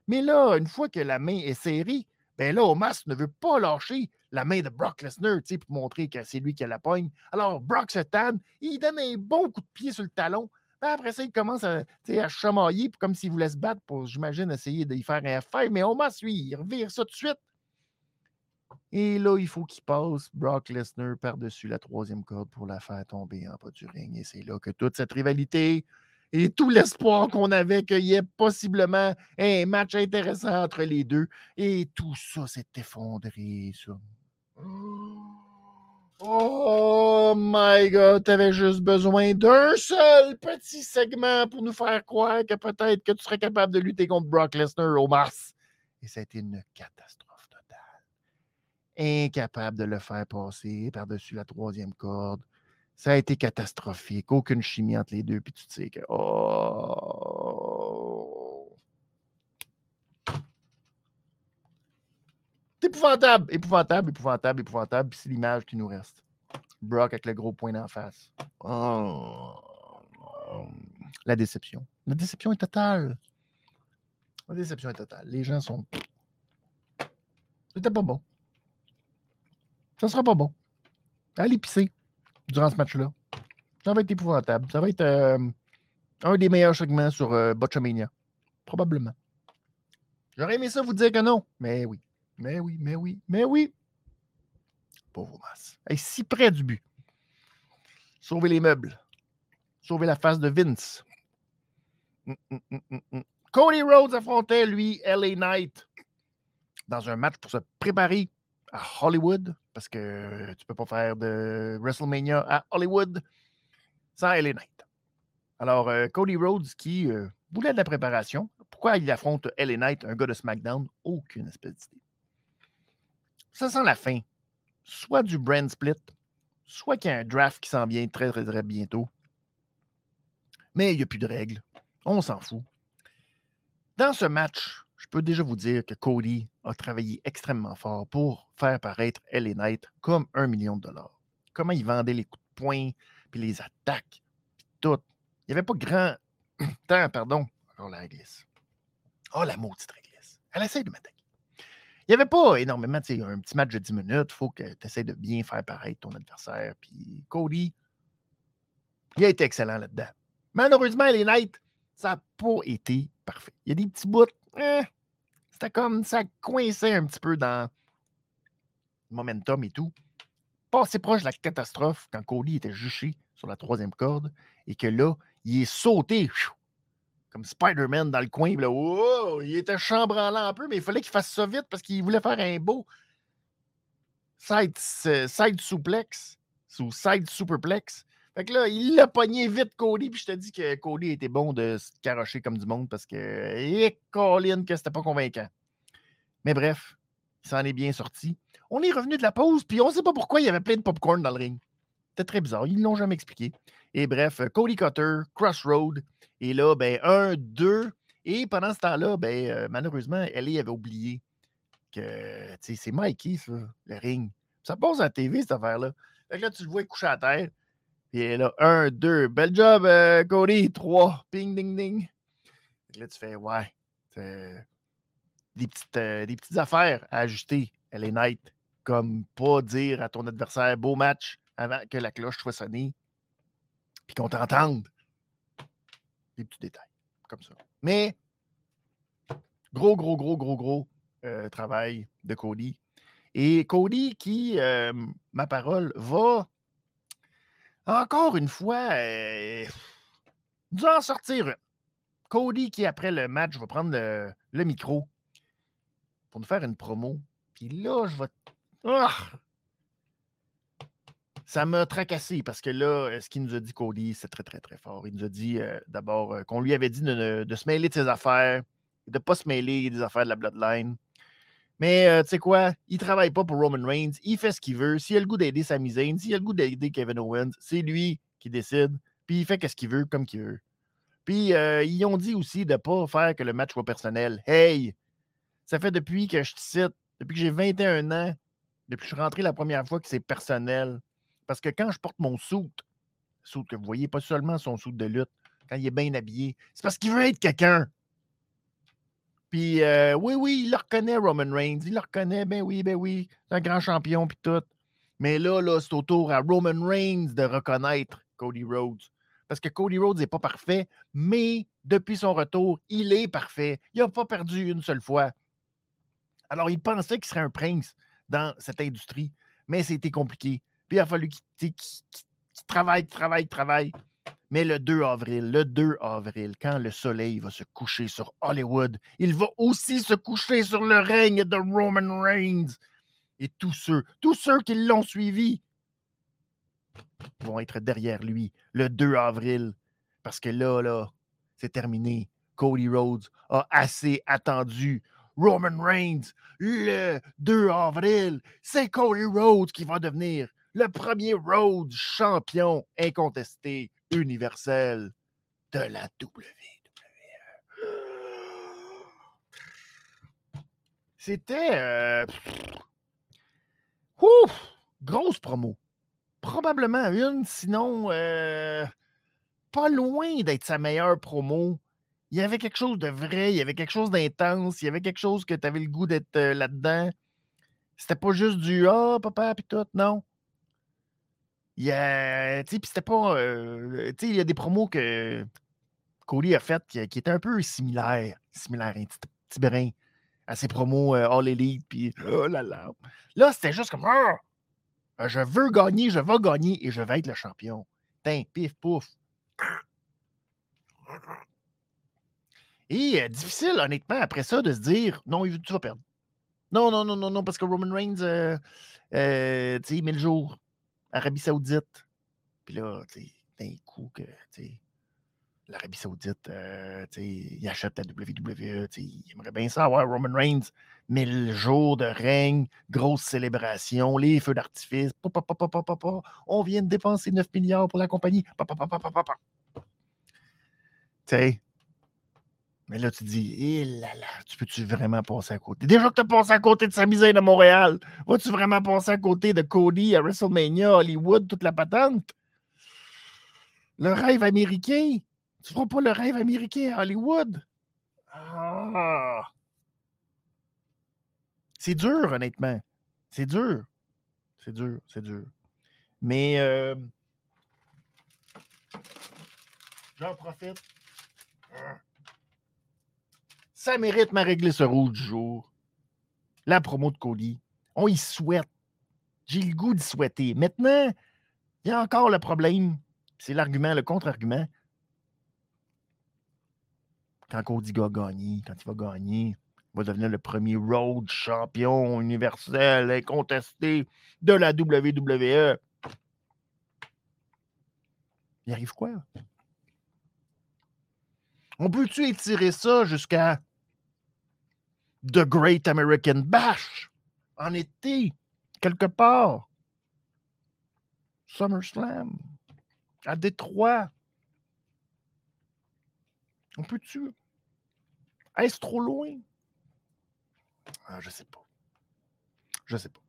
Speaker 1: Mais là, une fois que la main est serrée, ben là, Omas ne veut pas lâcher la main de Brock Lesnar, pour montrer que c'est lui qui a la poigne. Alors, Brock se tanne, il donne un bon coup de pied sur le talon, après ça, il commence à, à chamailler comme s'il voulait se battre pour, j'imagine, essayer d'y faire un F5. Mais Omas, lui, il revire ça tout de suite. Et là, il faut qu'il passe Brock Lesnar par-dessus la troisième corde pour la faire tomber en bas du ring. Et c'est là que toute cette rivalité et tout l'espoir qu'on avait qu'il y ait possiblement un match intéressant entre les deux. Et tout ça s'est effondré sur Oh my God, t'avais juste besoin d'un seul petit segment pour nous faire croire que peut-être que tu serais capable de lutter contre Brock Lesnar au mars. Et ça a été une catastrophe totale. Incapable de le faire passer par-dessus la troisième corde. Ça a été catastrophique. Aucune chimie entre les deux. Puis tu sais que. Oh. C'est épouvantable, épouvantable, épouvantable, épouvantable. Puis c'est l'image qui nous reste. Brock avec le gros point d'en face. Oh. La déception. La déception est totale. La déception est totale. Les gens sont. C'était pas bon. Ça sera pas bon. Allez pisser durant ce match-là. Ça va être épouvantable. Ça va être euh, un des meilleurs segments sur euh. Probablement. J'aurais aimé ça vous dire que non. Mais oui. Mais oui, mais oui, mais oui. Pauvre masse. est si près du but. Sauver les meubles. Sauver la face de Vince. Hum, hum, hum, Cody Rhodes affrontait, lui, LA Knight dans un match pour se préparer à Hollywood, parce que tu ne peux pas faire de WrestleMania à Hollywood sans LA Knight. Alors, euh, Cody Rhodes qui euh, voulait de la préparation. Pourquoi il affronte LA Knight, un gars de SmackDown? Aucune espèce d'idée. Ça sent la fin. Soit du brand split, soit qu'il y a un draft qui s'en vient très, très, très bientôt. Mais il n'y a plus de règles. On s'en fout. Dans ce match, je peux déjà vous dire que Cody a travaillé extrêmement fort pour faire paraître LA Knight comme un million de dollars. Comment il vendait les coups de poing, puis les attaques, puis tout. Il n'y avait pas grand temps, pardon. Alors la réglisse. Oh, la maudite réglisse. Elle essaie de m'attaquer. Il n'y avait pas énormément, tu sais, un petit match de 10 minutes. Il faut que tu essaies de bien faire paraître ton adversaire. Puis Cody, il a été excellent là-dedans. Malheureusement, les Knights, ça n'a pas été parfait. Il y a des petits bouts eh, c'était comme ça coinçait un petit peu dans le momentum et tout. Pas assez proche de la catastrophe quand Cody était juché sur la troisième corde et que là, il est sauté comme Spider-Man dans le coin. Il était chambranlant un peu, mais il fallait qu'il fasse ça vite parce qu'il voulait faire un beau side, side suplex ou side superplex. Fait que là, il l'a pogné vite, Cody, puis je te dis que Cody était bon de se carocher comme du monde parce que, et Colin, que c'était pas convaincant. Mais bref, il s'en est bien sorti. On est revenu de la pause, puis on sait pas pourquoi il y avait plein de popcorn dans le ring. C'était très bizarre. Ils l'ont jamais expliqué. Et bref, Cody Cutter, Crossroad. Et là, ben, un, deux. Et pendant ce temps-là, ben, euh, malheureusement, Ellie avait oublié que c'est Mikey, ça, le ring. Ça passe à la TV, cette affaire-là. Fait que là, tu le vois coucher à terre. Puis là, un, deux. Bel job, euh, Cody. Trois. Ping, ding, ding. Là, tu fais, ouais. Des petites, euh, des petites affaires à ajuster, elle est night. Comme pas dire à ton adversaire beau match avant que la cloche soit sonnée. Puis qu'on t'entende. Des petits détails. Comme ça. Mais, gros, gros, gros, gros, gros euh, travail de Cody. Et Cody qui, ma parole, va encore une fois, euh, en sortir Cody qui, après le match, va prendre le, micro pour nous faire une promo. Puis là, je vais. Ah! Ça m'a tracassé parce que là, euh, ce qu'il nous a dit, Cody, c'est très, très, très fort. Il nous a dit euh, d'abord euh, qu'on lui avait dit de, de, se mêler de ses affaires, de ne pas se mêler des affaires de la Bloodline. Mais euh, tu sais quoi? Il travaille pas pour Roman Reigns. Il fait ce qu'il veut. S'il a le goût d'aider Sami Zayn, s'il a le goût d'aider Kevin Owens, c'est lui qui décide. Puis il fait ce qu'il veut comme qu'il veut. Puis euh, ils ont dit aussi de ne pas faire que le match soit personnel. Hey! Ça fait depuis que je te cite, depuis que j'ai 21 ans, depuis que je suis rentré la première fois que c'est personnel. Parce que quand je porte mon soute, soute que vous voyez, pas seulement son soute de lutte, quand il est bien habillé, c'est parce qu'il veut être quelqu'un. Puis euh, oui, oui, il le reconnaît, Roman Reigns. Il le reconnaît, ben oui, ben oui. C'est un grand champion, puis tout. Mais là, là c'est au tour à Roman Reigns de reconnaître Cody Rhodes. Parce que Cody Rhodes n'est pas parfait, mais depuis son retour, il est parfait. Il n'a pas perdu une seule fois. Alors, il pensait qu'il serait un prince dans cette industrie, mais c'était compliqué. Puis il a fallu qu'il travaille, travaille, travaille. Mais le 2 avril, le 2 avril, quand le soleil va se coucher sur Hollywood, il va aussi se coucher sur le règne de Roman Reigns. Et tous ceux, tous ceux qui l'ont suivi vont être derrière lui le 2 avril. Parce que là, là, c'est terminé. Cody Rhodes a assez attendu. Roman Reigns, le 2 avril, c'est Cody Rhodes qui va devenir le premier Rhodes champion incontesté universel de la WWE. C'était. Euh, ouf, grosse promo. Probablement une, sinon euh, pas loin d'être sa meilleure promo. Il y avait quelque chose de vrai, il y avait quelque chose d'intense, il y avait quelque chose que tu avais le goût d'être euh, là-dedans. C'était pas juste du Ah, papa, puis tout, non. Il y a, c'était pas, euh, il y a des promos que Cody a faites qui, étaient un peu similaires, similaires, un petit, brin à ses promos euh, All Elite, puis oh là là. Là, c'était juste comme! Euh, je veux gagner, je vais gagner et je vais être le champion. Tain, pif, pouf. Et difficile, honnêtement, après ça, de se dire, non, tu vas perdre. Non, non, non, non, non, parce que Roman Reigns, tu sais, il met le jour. Arabie Saoudite. Puis là, d'un coup que, l'Arabie Saoudite, euh, il achète la WWE, il aimerait bien ça avoir Roman Reigns, mais le jour de règne, grosse célébration, les feux d'artifice, on vient de dépenser 9 milliards pour la compagnie, tu sais, mais là, tu dis, eh là là, tu peux-tu vraiment passer à côté? Déjà que tu as passé à côté de Sami Zayn à Montréal, vas-tu vraiment passer à côté de Cody à WrestleMania, Hollywood, toute la patente? Le rêve américain? Tu feras pas le rêve américain à Hollywood? Ah! C'est dur, honnêtement. C'est dur. C'est dur, c'est dur. Mais euh, j'en profite. Ah. Ça mérite ma réglisse rouge du jour. La promo de Cody. On y souhaite. J'ai le goût d'y souhaiter. Maintenant, il y a encore le problème. C'est l'argument, le contre-argument. Quand Cody va gagner, quand il va gagner, il va devenir le premier road champion universel incontesté de la WWE. Il arrive quoi? On peut-tu étirer ça jusqu'à The Great American Bash en été, quelque part. SummerSlam à Détroit. On peut-tu? Est-ce trop loin? Ah, je sais pas. Je sais pas.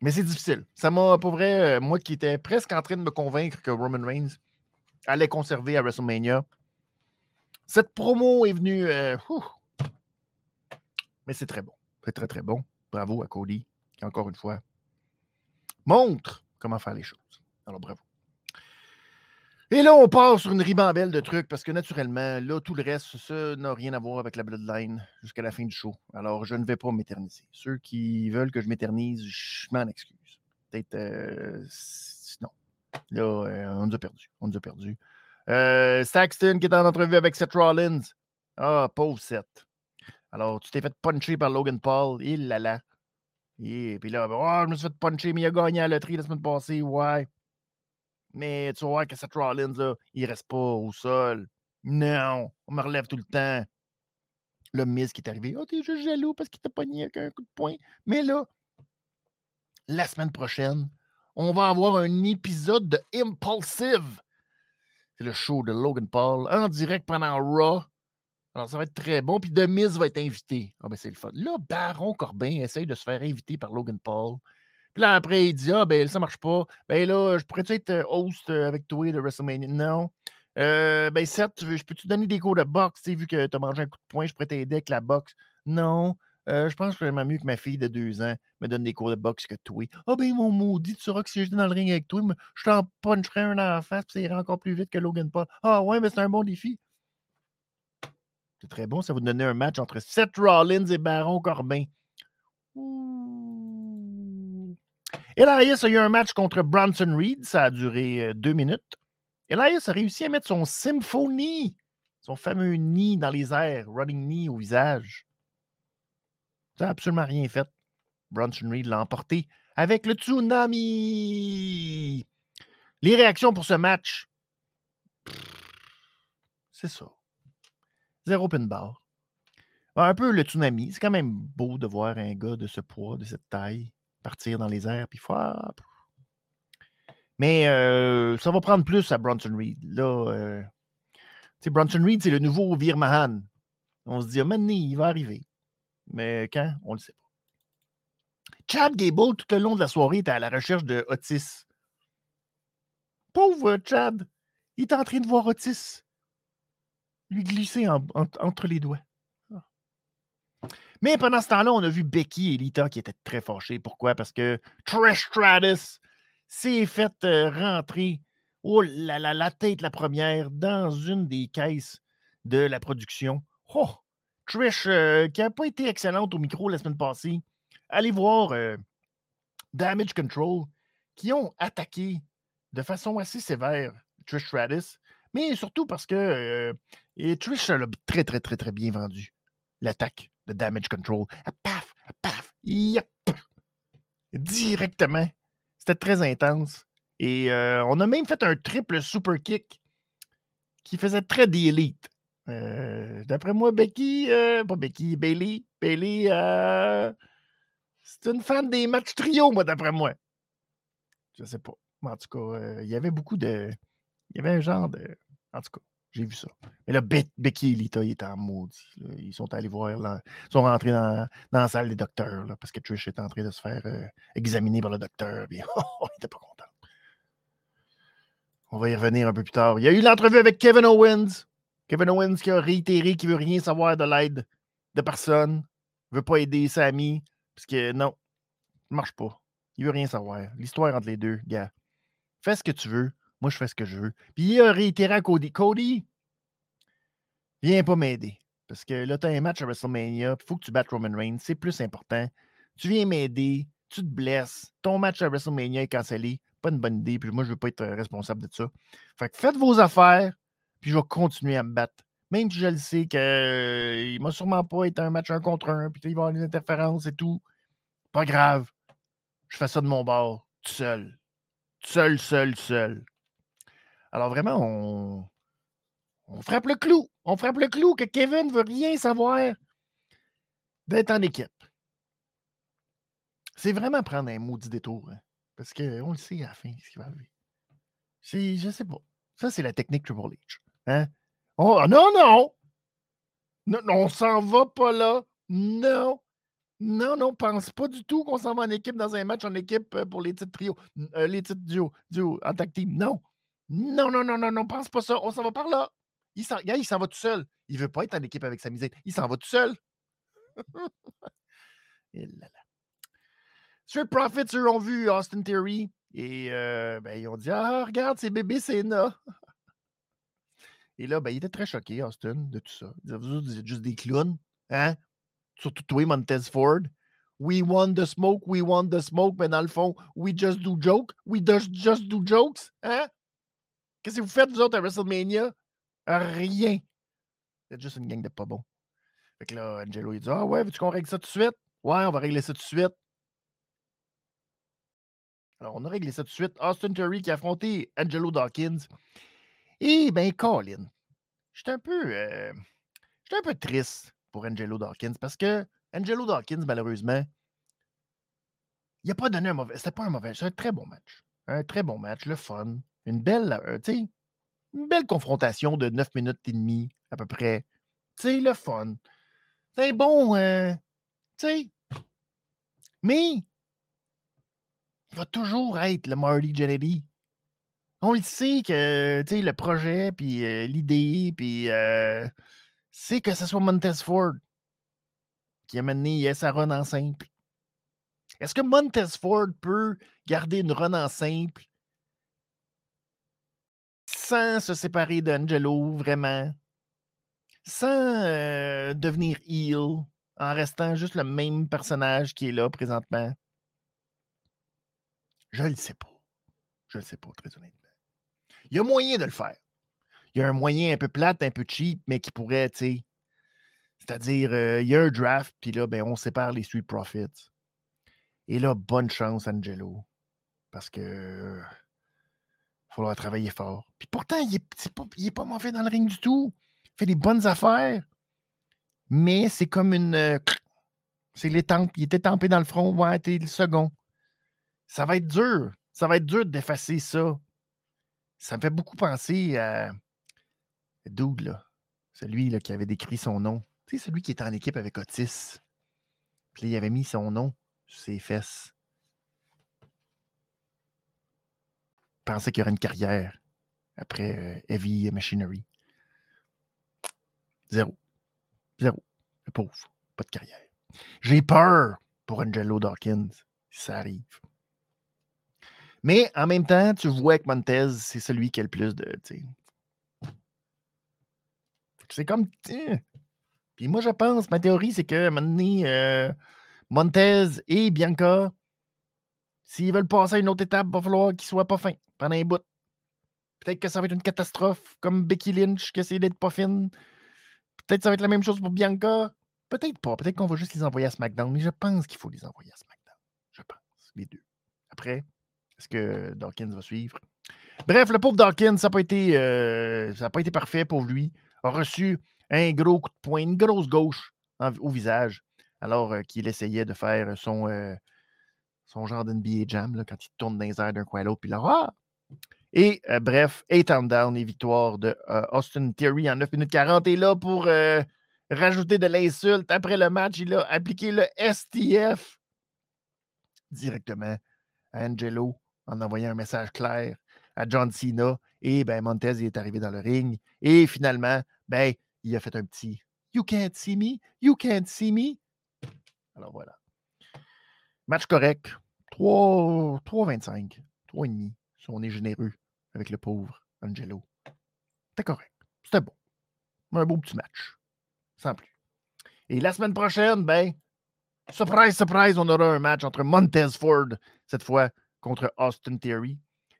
Speaker 1: Mais c'est difficile. Ça m'a, pour vrai, euh, moi qui étais presque en train de me convaincre que Roman Reigns allait conserver à WrestleMania, cette promo est venue. Euh, mais c'est très bon. C'est très, très bon. Bravo à Cody, qui, encore une fois, montre comment faire les choses. Alors, bravo. Et là, on part sur une ribambelle de trucs parce que naturellement, là, tout le reste, ça n'a rien à voir avec la Bloodline jusqu'à la fin du show. Alors, je ne vais pas m'éterniser. Ceux qui veulent que je m'éternise, je m'en excuse. Peut-être. Euh, non. Là, euh, on nous a perdu. On nous a perdu. Euh, Saxton qui est en entrevue avec Seth Rollins. Ah, pauvre Seth. Alors, tu t'es fait puncher par Logan Paul. Il là là. Et puis là, oh, je me suis fait puncher, mais il a gagné à la loterie la semaine passée. Ouais. Mais tu vas voir que Seth Rollins, là, il reste pas au sol. Non, on me relève tout le temps. Le Miz qui est arrivé. Oh, t'es juste jaloux parce qu'il t'a pogné avec un coup de poing. Mais là, la semaine prochaine, on va avoir un épisode de Impulsive. C'est le show de Logan Paul en direct pendant Raw. Alors, ça va être très bon. Puis Demise va être invité. Ah, ben, c'est le fun. Là, Baron Corbin essaye de se faire inviter par Logan Paul. Puis là, après, il dit Ah, ben, ça marche pas. Ben là, je pourrais-tu être euh, host euh, avec toi de WrestleMania Non. Euh, ben, certes, je peux te donner des cours de boxe, vu que tu as mangé un coup de poing, je pourrais t'aider avec la boxe. Non. je pense que vraiment mieux que ma fille de deux ans me donne des cours de boxe que toi. Ah, oh, ben, mon maudit, tu sauras que si j'étais dans le ring avec toi, je t'en puncherais un en face, puis ça irait encore plus vite que Logan Paul. Ah, ouais, mais c'est un bon défi. Très bon. Ça vous donner un match entre Seth Rollins et Baron Corbin. Elias a eu un match contre Bronson Reed. Ça a duré euh, deux minutes. Elias a réussi à mettre son symphonie, son fameux nid dans les airs, running knee au visage. Ça n'a absolument rien fait. Bronson Reed l'a emporté avec le tsunami. Les réactions pour ce match, c'est ça. Zéro pinball. Un peu le tsunami. C'est quand même beau de voir un gars de ce poids, de cette taille, partir dans les airs, puis. Mais euh, ça va prendre plus à Bronson Reed. Là, euh, Bronson Reed, c'est le nouveau Vir Mahan. On se dit, maintenant, il va arriver. Mais quand? On ne le sait pas. Chad Gable, tout le long de la soirée, était à la recherche de Otis. Pauvre Chad, il est en train de voir Otis lui glisser entre les doigts. Ah. Mais pendant ce temps-là, on a vu Becky et Lita qui étaient très fâchés. Pourquoi? Parce que Trish Stratus s'est fait euh, rentrer oh, la, la, tête la première dans une des caisses de la production. Oh! Trish, euh, qui n'a pas été excellente au micro la semaine passée, allez voir euh, Damage Control, qui ont attaqué de façon assez sévère Trish Stratus, mais surtout parce que euh, Trish a très, très, très, très bien vendu l'attaque de Damage Control. À paf, à paf, yep, directement. C'était très intense. Et euh, on a même fait un triple super kick qui faisait très d'élite. D'après moi, Becky, pas Becky, Bailey, Bailey, c'est une fan des matchs trio, moi, d'après moi. Je sais pas. en tout cas, euh, il y avait beaucoup de. Il y avait un genre de. En tout cas, j'ai vu ça. Mais là, Becky et Lita, ils étaient en maudit. Ils sont allés voir. ils sont rentrés dans, la salle des docteurs parce que Trish était en train de se faire euh, examiner par le docteur. Puis, oh, il était pas content. On va y revenir un peu plus tard. Il y a eu l'entrevue avec Kevin Owens. Kevin Owens qui a réitéré qu'il veut rien savoir de l'aide de personne. ne veut pas aider Sammy. Parce que non, ça marche pas. Il veut rien savoir. L'histoire entre les deux, gars. Fais ce que tu veux. Moi, je fais ce que je veux. Puis il a réitéré à Cody. Cody, viens pas m'aider. Parce que là, tu as un match à WrestleMania. Il faut que tu battes Roman Reigns. C'est plus important. Tu viens m'aider. Tu te blesses. Ton match à WrestleMania est cancellé. Pas une bonne idée. Puis moi, je veux pas être responsable de ça. Fait que faites vos affaires. Puis je vais continuer à me battre. Même si je le sais qu'il ne m'a sûrement pas été un match un contre un, puis il va y avoir des interférences et tout. Pas grave. Je fais ça de mon bord, seul. Seul, seul, seul. Alors vraiment, on, on frappe le clou. On frappe le clou que Kevin ne veut rien savoir d'être en équipe. C'est vraiment prendre un maudit détour. Hein, parce qu'on le sait à la fin ce qui va arriver. C'est, je sais pas. Ça, c'est la technique Triple H. Hein? Oh, non, non! Non, on s'en va pas là. Non. Non, non, pense pas du tout qu'on s'en va en équipe dans un match en équipe euh, pour les titres trio, euh, les titres duo, duo, en tag team. Non. Non, non, non, non, non, pense pas ça. On s'en va par là. Il s'en, il s'en va tout seul. Il veut pas être en équipe avec sa misère. Il s'en va tout seul. Street Profits, eux, ont vu Austin Theory et euh, ben, ils ont dit Ah, regarde, c'est bébé Senna. Et là, ben, il était très choqué, Austin, de tout ça. Il disait, vous êtes juste des clowns, hein? Surtout toi, Montez Ford. We want the smoke, we want the smoke, mais dans le fond, we just do jokes, we just, just do jokes, hein? Qu'est-ce que vous faites, vous autres, à WrestleMania? Rien. C'est juste une gang de pas bons. Fait que là, Angelo, il dit Ah ouais, veux-tu qu'on règle ça tout de suite? Ouais, on va régler ça tout de suite. Alors, on a réglé ça tout de suite. Austin Theory qui a affronté Angelo Dawkins. Et ben, Colin, j'étais un peu. Euh, j'étais un peu triste pour Angelo Dawkins parce que Angelo Dawkins, malheureusement, il n'a pas donné un mauvais. C'était pas un mauvais. C'est un très bon match. Un très bon match, le fun. Une belle, euh, belle confrontation de 9 minutes et demie, à peu près. Sais, le fun. C'est bon, sais. Mais il va toujours être le Marty Jannetty on le sait que le projet, puis euh, l'idée, puis euh, c'est que ce soit Montez Ford qui a mené sa run en simple. Est-ce que Montez Ford peut garder une run en simple sans se séparer d'Angelo, vraiment? Sans euh, devenir heel, en restant juste le même personnage qui est là présentement? Je ne le sais pas. Je ne le sais pas, très honnêtement. Il y a moyen de le faire. Il y a un moyen un peu plate, un peu cheap, mais qui pourrait, tu sais. C'est-à-dire, euh, il y a un draft, puis là, ben, on sépare les Street Profits. Et là, bonne chance, Angelo. Parce que. Faudra travailler fort. Puis pourtant, il n'est pas, mauvais dans le ring du tout. Il fait des bonnes affaires. Mais c'est comme une. Euh, c'est les tempes. Il était tempé dans le front. Ouais, t'es le second. Ça va être dur. Ça va être dur d'effacer ça. Ça me fait beaucoup penser à. Dude, là. Celui là, qui avait décrit son nom. Tu sais, celui qui était en équipe avec Otis. Puis il avait mis son nom sur ses fesses. Pensait qu'il y aurait une carrière après euh, Heavy Machinery. Zéro. Zéro. Le pauvre. Pas de carrière. J'ai peur pour Angelo Dawkins si ça arrive. Mais en même temps, tu vois que Montez, c'est celui qui a le plus de. C'est comme. Puis moi, je pense, ma théorie, c'est que maintenant, euh, Montez et Bianca, s'ils veulent passer à une autre étape, il va falloir qu'ils soient pas fins pendant un bout. Peut-être que ça va être une catastrophe, comme Becky Lynch qui essaie d'être pas fine. Peut-être que ça va être la même chose pour Bianca. Peut-être pas. Peut-être qu'on va juste les envoyer à SmackDown, mais je pense qu'il faut les envoyer à SmackDown. Je pense, les deux. Après, est-ce que Dawkins va suivre? Bref, le pauvre Dawkins, ça n'a pas, été, euh, pas été parfait pour lui. A reçu un gros coup de poing, une grosse gauche au visage, alors euh, qu'il essayait de faire son, euh, son genre d'NBA Jam, là, quand il tourne dans les airs d'un coin à l'autre, puis là, ah! Et bref, 8 down et victoire de Austin Theory en 9 minutes 40. Et là, pour rajouter de l'insulte, après le match, il a appliqué le STF directement à Angelo en envoyant un message clair à John Cena. Et ben, Montez est arrivé dans le ring. Et finalement, ben, il a fait un petit You can't see me, you can't see me. Alors voilà. Match correct. 3-25. 3,5. Si on est généreux avec le pauvre Angelo. C'était correct. C'était bon. Un beau petit match. Sans plus. Et la semaine prochaine, ben, surprise, surprise, on aura un match entre Montez Ford, cette fois, contre Austin Theory.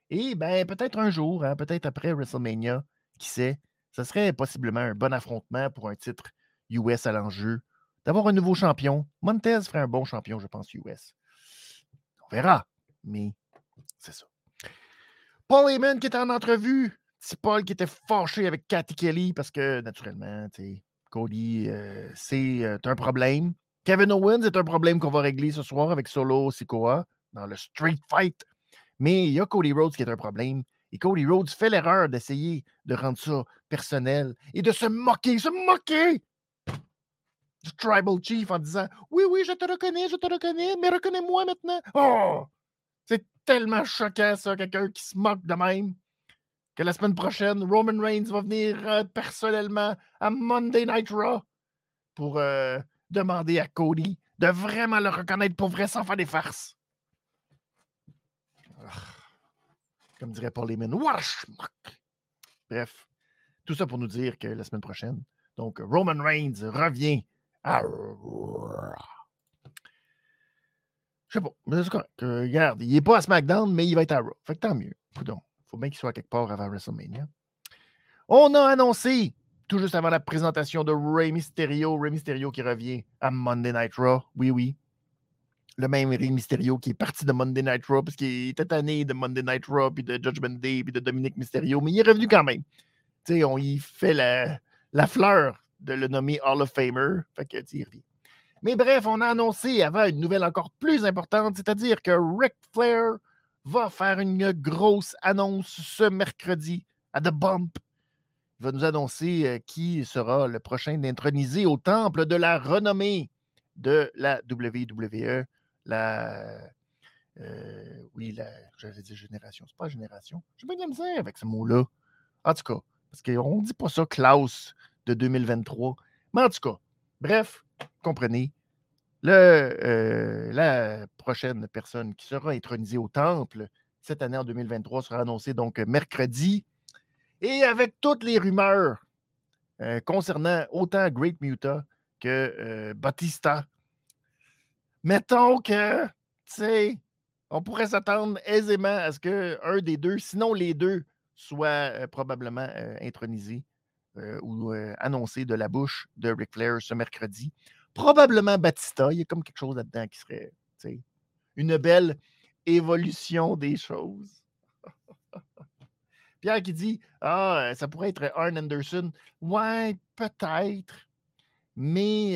Speaker 1: Et ben, peut-être un jour, hein, peut-être après WrestleMania, qui sait, ce serait possiblement un bon affrontement pour un titre US à l'enjeu. D'avoir un nouveau champion. Montez ferait un bon champion, je pense, US. On verra. Mais c'est ça. Paul Heyman qui était en entrevue. C'est Paul qui était fâché avec Cathy Kelly parce que, naturellement, Cody, euh, c'est euh, un problème. Kevin Owens est un problème qu'on va régler ce soir avec Solo Sikoa dans le Street Fight. Mais il y a Cody Rhodes qui est un problème. Et Cody Rhodes fait l'erreur d'essayer de rendre ça personnel et de se moquer, se moquer du Tribal Chief en disant Oui, oui, je te reconnais, je te reconnais, mais reconnais-moi maintenant. Oh C'est tellement choquant, ça, quelqu'un qui se moque de même. Que la semaine prochaine, Roman Reigns va venir euh, personnellement à Monday Night Raw pour euh, demander à Cody de vraiment le reconnaître pour vrai sans faire des farces. Comme dirait Paul Heyman, Bref, tout ça pour nous dire que la semaine prochaine, donc Roman Reigns revient. Je sais pas, mais c'est. Euh, regarde, il n'est pas à SmackDown, mais il va être à Raw. Fait que tant mieux. Il faut bien qu'il soit quelque part avant WrestleMania. On a annoncé, tout juste avant la présentation de Rey Mysterio, Rey Mysterio qui revient à Monday Night Raw. Oui, oui le même Rey Mysterio qui est parti de Monday Night Raw parce qu'il était tanné de Monday Night Raw, puis de Judgment Day, puis de Dominique Mysterio, mais il est revenu quand même. Tu sais, on y fait la fleur de le nommer Hall of Famer. Mais bref, on a annoncé avant une nouvelle encore plus importante, c'est-à-dire que Ric Flair va faire une grosse annonce ce mercredi à The Bump. Il va nous annoncer euh, qui sera le prochain d'introniser au temple de la renommée de la WWE la. Euh, oui, la. J'allais dire génération. C'est pas génération. J'ai pas de avec ce mot-là. En tout cas, parce qu'on ne dit pas ça, Klaus de 2023. Mais en tout cas, bref, comprenez. Euh, la prochaine personne qui sera intronisée au temple cette année en 2023 sera annoncée donc mercredi. Et avec toutes les rumeurs euh, concernant autant Great Muta que Batista, mettons que, tu sais, on pourrait s'attendre aisément à ce qu'un des deux, sinon les deux, soit euh, probablement euh, intronisé euh, ou annoncé de la bouche de Ric Flair ce mercredi. Probablement Batista. Il y a comme quelque chose là-dedans qui serait une belle évolution des choses. Pierre qui dit Ah, ça pourrait être Arn Anderson. Ouais, peut-être. Mais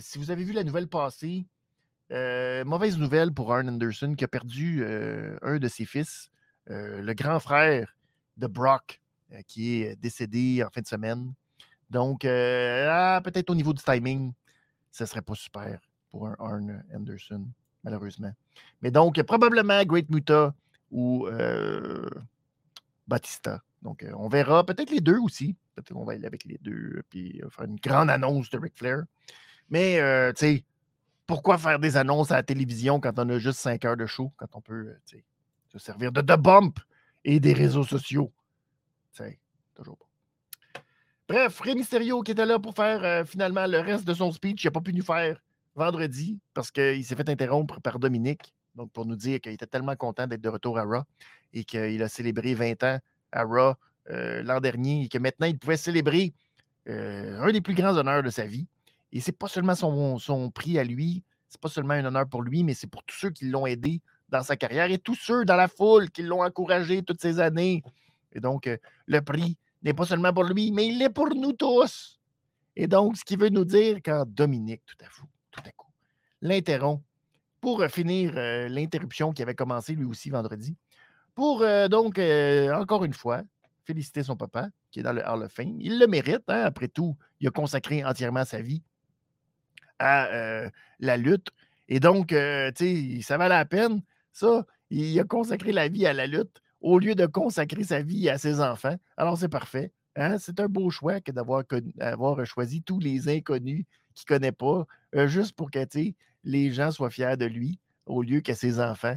Speaker 1: si vous avez vu la nouvelle passée, mauvaise nouvelle pour Arn Anderson qui a perdu un de ses fils, le grand frère de Brock, qui est décédé en fin de semaine. Donc, ah, peut-être au niveau du timing, ce ne serait pas super pour un Arn Anderson, malheureusement. Mais donc, probablement Great Muta ou Batista. Donc, on verra. Peut-être les deux aussi. Peut-être qu'on va aller avec les deux, puis faire une grande annonce de Ric Flair. Mais, tu sais, pourquoi faire des annonces à la télévision quand on a juste 5 heures de show, quand on peut se servir de The Bump et des réseaux sociaux? Toujours bon. Bref, Rey Mysterio qui était là pour faire finalement le reste de son speech, il n'a pas pu nous faire vendredi parce qu'il s'est fait interrompre par Dominique. Donc, pour nous dire qu'il était tellement content d'être de retour à Raw et qu'il a célébré 20 ans à Raw l'an dernier et que maintenant il pouvait célébrer un des plus grands honneurs de sa vie. Et c'est pas seulement son, son, prix à lui, c'est pas seulement un honneur pour lui, mais c'est pour tous ceux qui l'ont aidé dans sa carrière et tous ceux dans la foule qui l'ont encouragé toutes ces années. Et donc, euh, le prix n'est pas seulement pour lui, mais il est pour nous tous. Et donc, ce qui veut nous dire quand Dominique, tout à coup, tout à coup, l'interrompt pour euh, finir euh, l'interruption qui avait commencé lui aussi vendredi, pour donc, encore une fois, féliciter son papa qui est dans le Hall of Fame. Il le mérite, hein, après tout, il a consacré entièrement sa vie à la lutte. Et donc, tu sais, ça valait la peine. Ça, il a consacré la vie à la lutte au lieu de consacrer sa vie à ses enfants. Alors, c'est parfait. Hein? C'est un beau choix que d'avoir choisi tous les inconnus qu'il ne connaît pas, juste pour que les gens soient fiers de lui, au lieu que ses enfants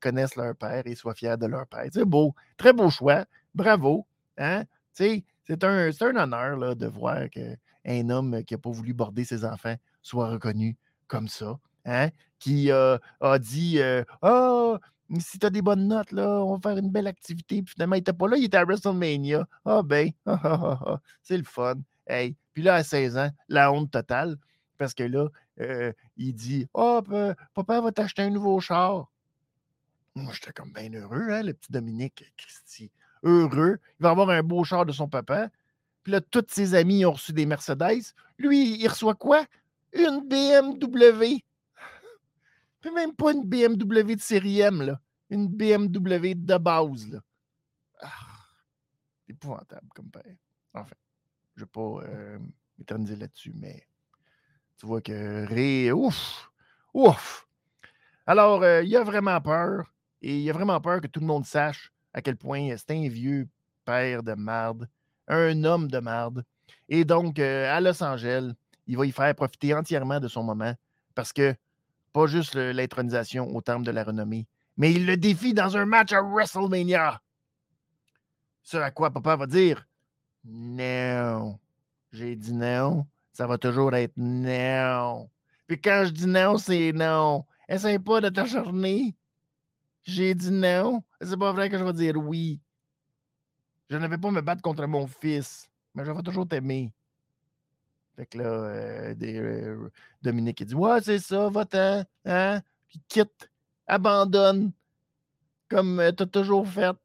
Speaker 1: connaissent leur père et soient fiers de leur père. C'est beau. Très beau choix. Bravo. Hein? C'est un, honneur là, de voir que un homme qui n'a pas voulu border ses enfants soit reconnu comme ça, hein? qui a dit Ah, si tu as des bonnes notes, là, on va faire une belle activité. Puis finalement, il n'était pas là, il était à WrestleMania. Ah ben, c'est le fun. Hey. Puis là, à 16 ans, la honte totale. Parce que là, il dit Oh, papa va t'acheter un nouveau char. Moi, j'étais comme bien heureux, hein, le petit Dominique Christy. Heureux. Il va avoir un beau char de son papa. Puis là, tous ses amis ont reçu des Mercedes. Lui, il reçoit quoi? Une BMW. Même pas une BMW de série M, là. Une BMW de base, là. Ah, épouvantable comme père. Enfin, je ne vais pas euh, m'éterniser là-dessus, mais tu vois que Ré, ouf, ouf. Alors, euh, il a vraiment peur, et il a vraiment peur que tout le monde sache à quel point c'est un vieux père de marde un homme de marde. Et donc, euh, à Los Angeles, il va y faire profiter entièrement de son moment parce que pas juste l'intronisation au temple de la renommée, mais il le défie dans un match à WrestleMania. Ce à quoi papa va dire Non. J'ai dit non. Ça va toujours être non. Puis quand je dis non, c'est non. Essaye pas de t'acharner. J'ai dit non. C'est pas vrai que je vais dire oui. Je ne vais pas me battre contre mon fils, mais je vais toujours t'aimer. Fait que là, euh, euh, Dominique il dit Ouais, c'est ça, va-t'en, hein? Puis quitte, abandonne, comme euh, tu as toujours fait,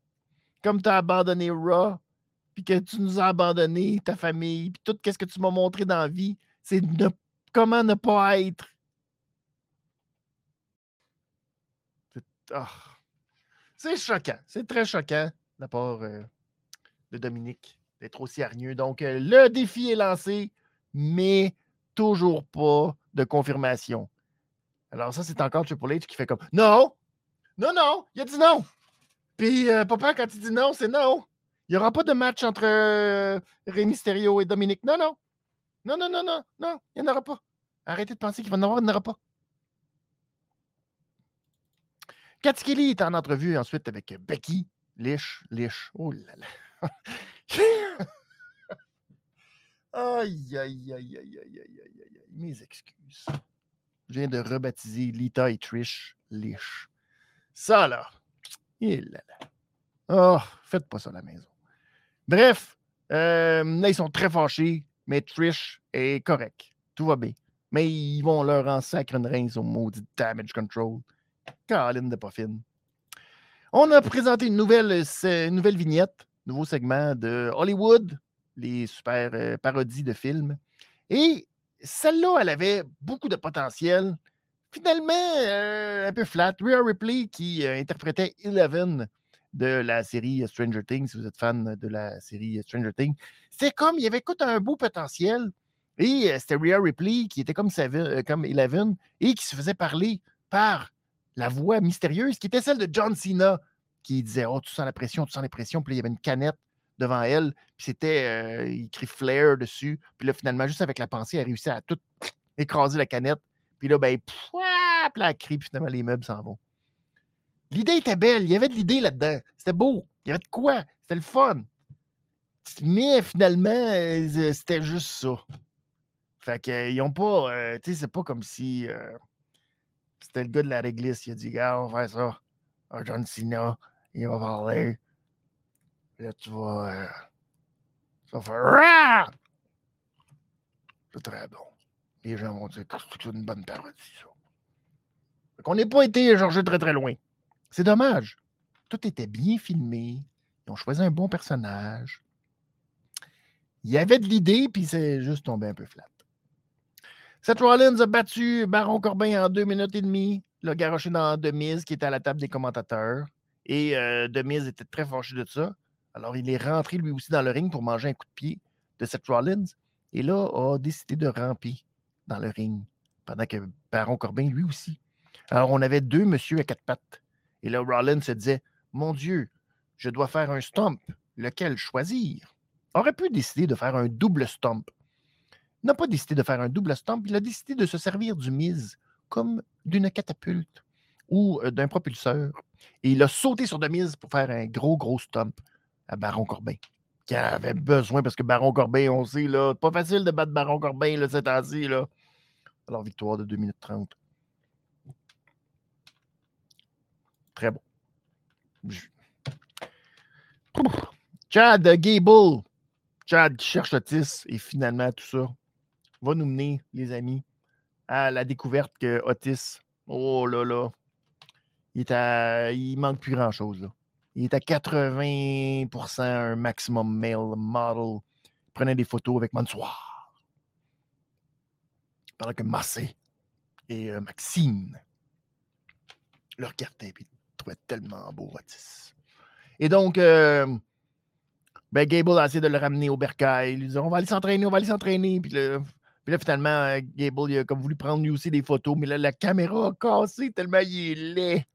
Speaker 1: comme tu as abandonné Raw, puis que tu nous as abandonné, ta famille, puis tout ce que tu m'as montré dans la vie, c'est comment ne pas être? Ah, c'est choquant, c'est très choquant de part de Dominique d'être aussi hargneux. Donc, euh, le défi est lancé, mais toujours pas de confirmation. Alors, ça, c'est encore Triple H qui fait comme Non! Non, non! Il a dit non! Puis, euh, papa, quand il dit non, c'est non! Il n'y aura pas de match entre euh, Rey et Dominique. Non, non! Non, non, non, non, non, il n'y en aura pas. Arrêtez de penser qu'il va en avoir, il n'y en aura pas. Cathy Kelly est en entrevue ensuite avec Becky Lish. Lish. Oh là là Aïe, aïe, aïe, aïe, aïe, aïe, aïe, aïe, mes excuses. Je viens de rebaptiser Lita et Trish Lish. Ça, là. Oh, faites pas ça à la maison. Bref, euh, là, ils sont très fâchés, mais Trish est correct. Tout va bien. Mais ils vont leur en sacre une reine au maudit damage control. Caroline de pas. On a présenté une nouvelle, euh, une nouvelle vignette, nouveau segment de Hollywood, les super euh, parodies de films. Et celle-là, elle avait beaucoup de potentiel. Finalement, euh, un peu flat. Rhea Ripley, qui euh, interprétait Eleven de la série Stranger Things, si vous êtes fan de la série Stranger Things, c'est comme, il y avait écoute, un beau potentiel. Et c'était Rhea Ripley qui était comme, comme Eleven et qui se faisait parler par la voix mystérieuse qui était celle de John Cena qui disait Oh, tu sens la pression, tu sens la pression. Puis il y avait une canette devant elle, puis c'était euh, écrit Flair dessus. Puis là, finalement, juste avec la pensée, elle réussit à tout écraser la canette. Puis là, ben, puis là, elle crie, puis finalement, les meubles s'en vont. L'idée était belle, il y avait de l'idée là-dedans. C'était beau, il y avait de quoi, c'était le fun. Mais finalement, euh, c'était juste ça. Fait qu'ils n'ont pas, euh, tu sais, c'est pas comme si c'était le gars de la réglisse, il a dit, gars, on va faire ça. Ah, John Cena, il va parler. Là, tu vas. Euh, tu faire. C'est très bon. Les gens vont dire que c'est une bonne parodie, ça. Fait qu'on n'est pas été Georges très très loin. C'est dommage. Tout était bien filmé. Ils ont choisi un bon personnage. Il y avait de l'idée, puis c'est juste tombé un peu flat. Seth Rollins a battu Baron Corbin en deux minutes et demie. L'a garoché dans Demise, qui était à la table des commentateurs. Et euh, Demise était très fâché de ça. Alors, il est rentré lui aussi dans le ring pour manger un coup de pied de Seth Rollins. Et là, a décidé de ramper dans le ring. Pendant que Baron Corbin, lui aussi. Alors, on avait deux monsieur à quatre pattes. Et là, Rollins se disait Mon Dieu, je dois faire un stomp. Lequel choisir Aurait pu décider de faire un double stomp. N'a pas décidé de faire un double stomp. Il a décidé de se servir du mise comme d'une catapulte ou euh, d'un propulseur. Et il a sauté sur Demise pour faire un gros, gros stomp à Baron Corbin, qui avait besoin, parce que Baron Corbin, on sait, là, pas facile de battre Baron Corbin là, cette année là. Alors, victoire de 2 minutes 30. Très bon. Chad Gable. Chad qui cherche Otis et finalement tout ça va nous mener, les amis, à la découverte que Otis, oh là là, il, il manque plus grand-chose. Là. Il est à 80% un maximum male model. Il prenait des photos avec Mansoir. Pendant que Massé et euh, Maxime le regardaient et trouvaient tellement beau Otis. Et donc, euh, ben, Gable a essayé de le ramener au bercail. Il lui disait On va aller s'entraîner, on va aller s'entraîner. Puis, là, finalement, euh, Gable a comme voulu prendre lui aussi des photos, mais là, la caméra a cassé tellement il est laid.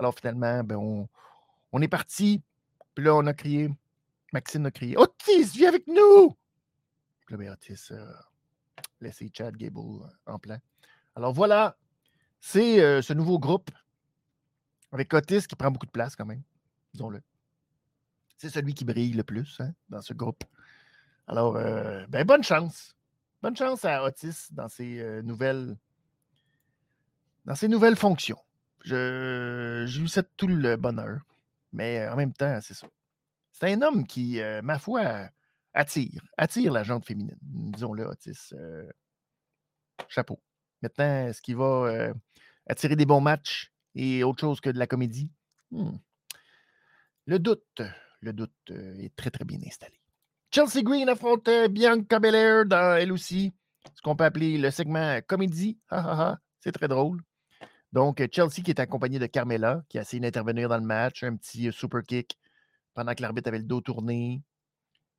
Speaker 1: Alors finalement, ben, on, est parti. Puis là, on a crié. Maxime a crié Otis, viens avec nous! Puis là, ben, Otis a laissé Chad Gable euh, en plein. Alors voilà, c'est euh, ce nouveau groupe avec Otis qui prend beaucoup de place quand même, disons-le. C'est celui qui brille le plus hein, dans ce groupe. Alors, euh, ben, bonne chance. Bonne chance à Otis dans ses nouvelles dans ses nouvelles fonctions. Je, je lui tout le bonheur. Mais en même temps, c'est ça. C'est un homme qui, euh, ma foi, attire, attire la gente féminine. Disons-le, Otis. Euh, chapeau. Maintenant, est-ce qu'il va euh, attirer des bons matchs et autre chose que de la comédie? Hmm. Le doute, le doute est très, très bien installé. Chelsea Green affronte Bianca Belair dans elle aussi, ce qu'on peut appeler le segment comédie. C'est très drôle. Donc, Chelsea qui est accompagné de Carmela, qui a essayé d'intervenir dans le match, un petit super kick pendant que l'arbitre avait le dos tourné.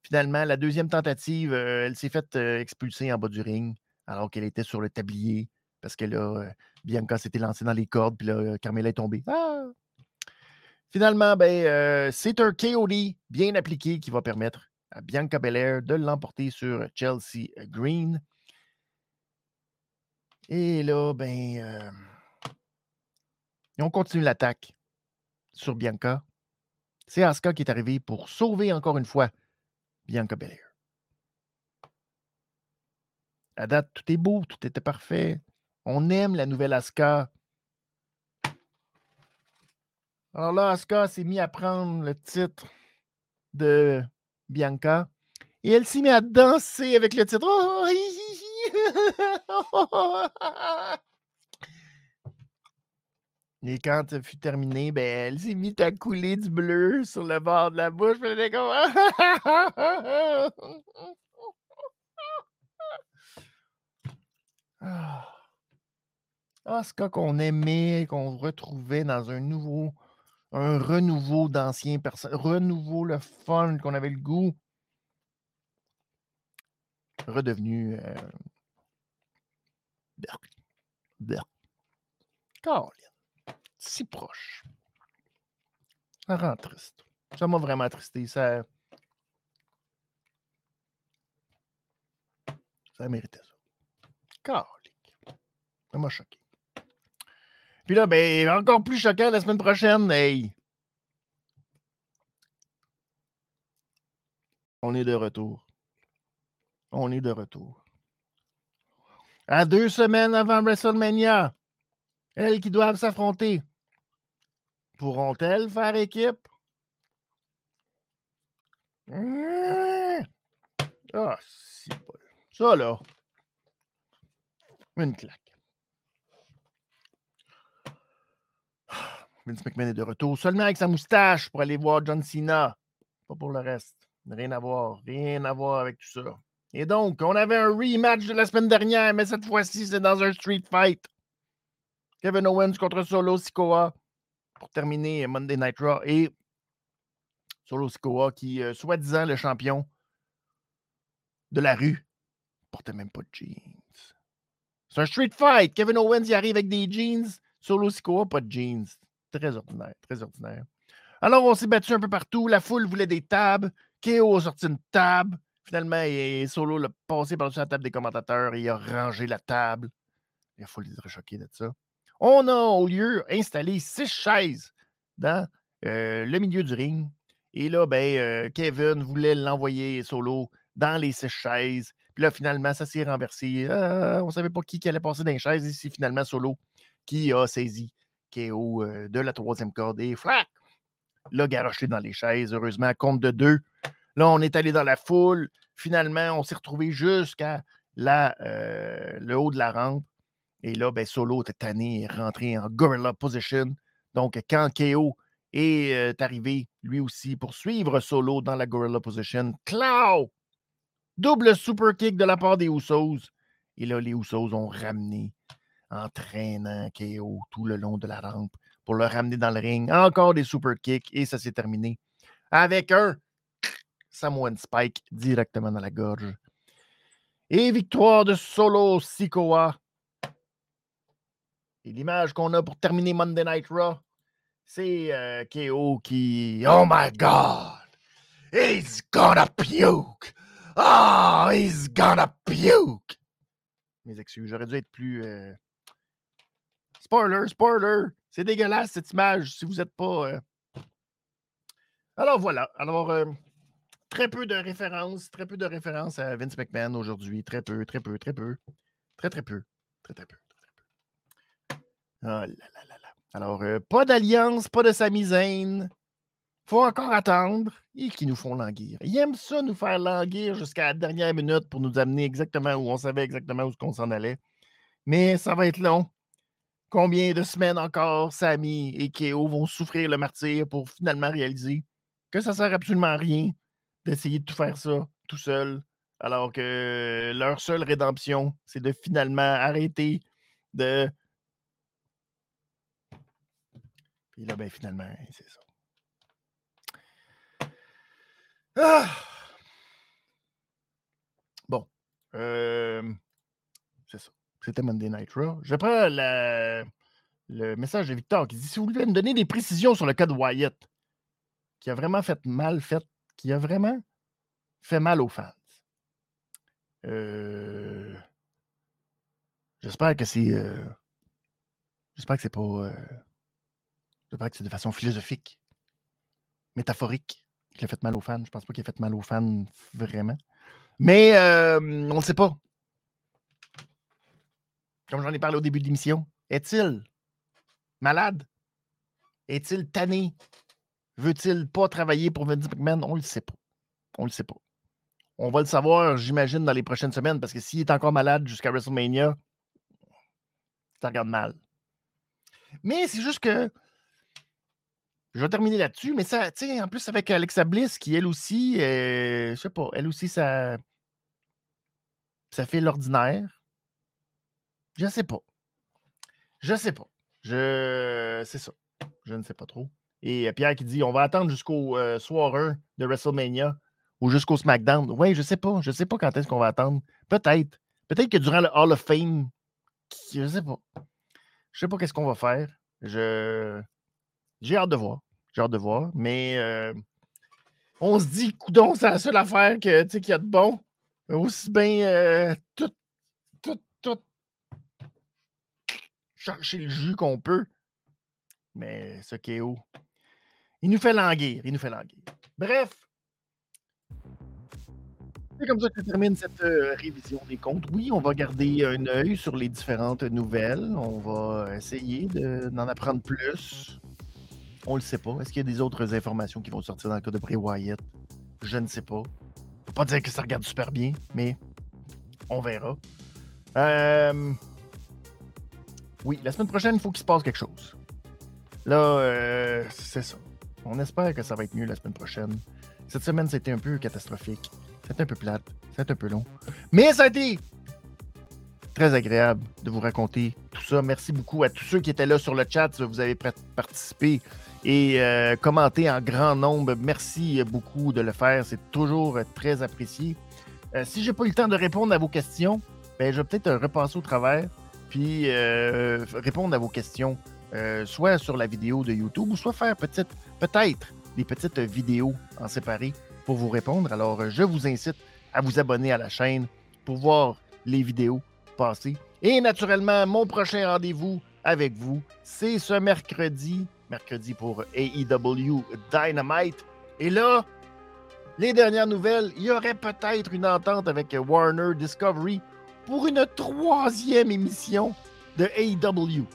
Speaker 1: Finalement, la deuxième tentative, elle s'est faite expulser en bas du ring, alors qu'elle était sur le tablier, parce que là, Bianca s'était lancée dans les cordes, puis là, Carmela est tombée. Ah! Finalement, ben, c'est un KOD bien appliqué qui va permettre à Bianca Belair de l'emporter sur Chelsea Green. Et là, ben, on continue l'attaque sur Bianca. C'est Asuka qui est arrivé pour sauver encore une fois Bianca Belair. À date, tout est beau, tout était parfait. On aime la nouvelle Asuka. Alors là, Asuka s'est mis à prendre le titre de Bianca et elle s'est mise à danser avec le titre. Oh, Et quand ça fut terminé, ben, elle s'est mise à couler du bleu sur le bord de la bouche. Ah. ah ce cas qu'on aimait, qu'on retrouvait dans un nouveau, un renouveau d'anciens personnes, renouveau le fun qu'on avait le goût. Redevenu. Euh... si proche. Ça rend triste. Ça m'a vraiment attristé. Ça. Ça méritait ça. Ça m'a choqué. Puis là, ben, encore plus choquant la semaine prochaine. Hey! On est de retour. On est de retour. À deux semaines avant WrestleMania, elles qui doivent s'affronter. Pourront-elles faire équipe? Mmh. Ah, si Ça, là. Une claque. Vince McMahon est de retour seulement avec sa moustache pour aller voir John Cena. Pas pour le reste. Rien à voir. Rien à voir avec tout ça. Et donc, on avait un rematch de la semaine dernière, mais cette fois-ci, c'est dans un street fight. Kevin Owens contre Solo Sikoa pour terminer Monday Night Raw. Et Solo Sikoa, qui, euh, soi-disant, le champion de la rue, portait même pas de jeans. C'est un street fight. Kevin Owens y arrive avec des jeans. Solo Sikoa, pas de jeans. Très ordinaire, très ordinaire. Alors, on s'est battu un peu partout. La foule voulait des tables. KO a sorti une table. Finalement, Solo l'a passé par-dessus la table des commentateurs et il a rangé la table. La foule est choquée de ça. On a au lieu installé six chaises dans euh, le milieu du ring. Et là, ben, euh, Kevin voulait l'envoyer solo dans les six chaises. Puis là, finalement, ça s'est renversé. Euh, on ne savait pas qui, allait passer dans les chaises. Et c'est finalement Solo qui a saisi KO de la troisième corde et flac! L'a garoché dans les chaises. Heureusement, compte de deux. Là, on est allé dans la foule. Finalement, on s'est retrouvé jusqu'à le haut de la rampe. Et là, ben, Solo était tanné et rentré en gorilla position. Donc, quand KO est euh, arrivé, lui aussi, pour suivre Solo dans la gorilla position, Clow! Double super kick de la part des Usos. Et là, les Usos ont ramené, entraînant KO tout le long de la rampe pour le ramener dans le ring. Encore des super kicks et ça s'est terminé avec un Samoan Spike directement dans la gorge. Et victoire de Solo Sikoa et l'image qu'on a pour terminer Monday Night Raw, c'est euh, KO qui. Oh my God! He's gonna puke! Oh, he's gonna puke! Mes excuses, j'aurais dû être plus. Euh, spoiler, spoiler! C'est dégueulasse cette image si vous n'êtes pas. Euh. Alors voilà. Alors, très peu de références, très peu de références à Vince McMahon aujourd'hui. Très peu, très peu, très peu. Très, très peu. Très, très peu. Oh là là là. Alors, euh, pas d'alliance, pas de Sami Zayn. faut encore attendre et qui nous font languir. Ils aiment ça, nous faire languir jusqu'à la dernière minute pour nous amener exactement où on savait exactement où on s'en allait. Mais ça va être long. Combien de semaines encore Sami et Keo vont souffrir le martyr pour finalement réaliser que ça sert absolument à rien d'essayer de tout faire ça tout seul, alors que leur seule rédemption, c'est de finalement arrêter de Et là, ben, finalement, c'est ça. Ah! Bon. Euh, c'est ça. C'était Monday Night Raw. Je prends le message de Victor qui dit si vous voulez me donner des précisions sur le cas de Wyatt, qui a vraiment fait mal, fait, qui a vraiment fait mal aux fans. Euh, j'espère que c'est. Euh, j'espère que c'est pas. J'espère que c'est de façon philosophique, métaphorique, qu'il a fait mal aux fans. Je pense pas qu'il a fait mal aux fans vraiment. Mais euh, on ne sait pas. Comme j'en ai parlé au début de l'émission, est-il malade? Est-il tanné? Veut-il pas travailler pour Vince McMahon? On le sait pas. On le sait pas. On va le savoir, j'imagine, dans les prochaines semaines, parce que s'il est encore malade jusqu'à WrestleMania, ça regarde mal. Mais c'est juste que. Je vais terminer là-dessus, mais ça, tu sais, en plus avec Alexa Bliss, qui elle aussi, euh, je sais pas, elle aussi, ça. Ça fait l'ordinaire. Je sais pas. Je sais pas. Je. C'est ça. Je ne sais pas trop. Et euh, Pierre qui dit on va attendre jusqu'au euh, soir 1 de WrestleMania ou jusqu'au SmackDown. Oui, je sais pas. Je sais pas quand est-ce qu'on va attendre. Peut-être. Peut-être que durant le Hall of Fame, je sais pas. Je sais pas qu'est-ce qu'on va faire. Je. J'ai hâte de voir. J'ai hâte de voir. Mais euh, on se dit, coudon, c'est la seule affaire que, qu'il y a de bon. Aussi bien tout, tout, tout chercher le jus qu'on peut. Mais ce KO, il nous fait languir. Il nous fait languir. Bref. C'est comme ça que se termine cette euh, révision des comptes. Oui, on va garder un œil sur les différentes nouvelles. On va essayer d'en apprendre plus. On le sait pas. Est-ce qu'il y a des autres informations qui vont sortir dans le cas de Bray Wyatt? Je ne sais pas. Je pas dire que ça regarde super bien, mais on verra. Euh... Oui, la semaine prochaine, il faut qu'il se passe quelque chose. Là, euh, c'est ça. On espère que ça va être mieux la semaine prochaine. Cette semaine, c'était un peu catastrophique. C'était un peu plate. C'était un peu long. Mais ça a été très agréable de vous raconter tout ça. Merci beaucoup à tous ceux qui étaient là sur le chat. Vous avez participé et euh, commenté en grand nombre. Merci beaucoup de le faire. C'est toujours très apprécié. Euh, si je n'ai pas eu le temps de répondre à vos questions, ben, je vais peut-être repasser au travers puis euh, répondre à vos questions, euh, soit sur la vidéo de YouTube ou soit faire peut-être des petites vidéos en séparé pour vous répondre. Alors, je vous incite à vous abonner à la chaîne pour voir les vidéos passer. Et naturellement, mon prochain rendez-vous avec vous, c'est ce mercredi, mercredi pour AEW Dynamite. Et là, les dernières nouvelles, il y aurait peut-être une entente avec Warner Discovery pour une troisième émission de AEW.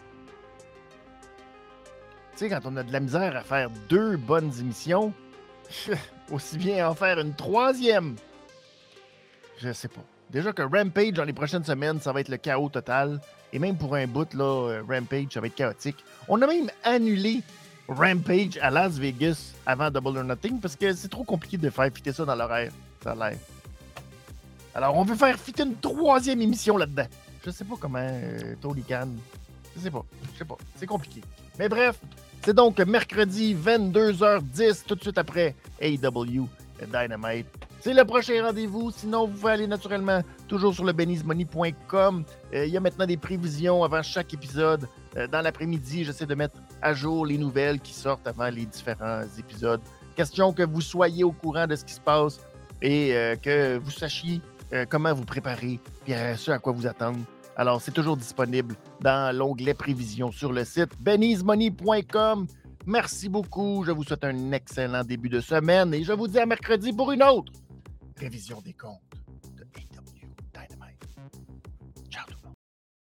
Speaker 1: Tu sais, quand on a de la misère à faire deux bonnes émissions, aussi bien en faire une troisième. Je sais pas. Déjà que Rampage dans les prochaines semaines, ça va être le chaos total. Et même pour un bout, là, euh, Rampage, ça va être chaotique. On a même annulé Rampage à Las Vegas avant Double or Nothing parce que c'est trop compliqué de faire fitter ça dans l'horaire. Ça a l'air. Alors, on veut faire fitter une troisième émission là-dedans. Je sais pas comment euh, Tony. Je sais pas. Je sais pas. C'est compliqué. Mais bref, c'est donc mercredi 22h10, tout de suite après AEW Dynamite. C'est le prochain rendez-vous. Sinon, vous pouvez aller naturellement toujours sur le benizmoney.com. Euh, il y a maintenant des prévisions avant chaque épisode. Euh, dans l'après-midi, j'essaie de mettre à jour les nouvelles qui sortent avant les différents épisodes. Question que vous soyez au courant de ce qui se passe et que vous sachiez euh, comment vous préparer, puis ce à quoi vous attendre. Alors, c'est toujours disponible dans l'onglet prévision sur le site benizmoney.com. Merci beaucoup. Je vous souhaite un excellent début de semaine et je vous dis à mercredi pour une autre révision des comptes de AW Dynamite. Ciao tout le monde.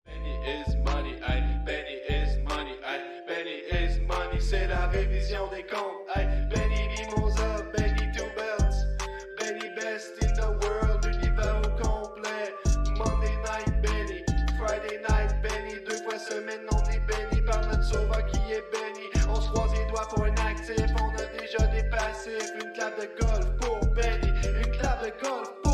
Speaker 1: Benny is money, Benny is money, Benny is money, c'est la révision des comptes. Benny Mimosa, Benny Two Belts, Benny Best in the world. semaine, on est béni par notre sauveur qui est béni. On se croise les doigts pour un actif, on a déjà des. Une clave de golf pour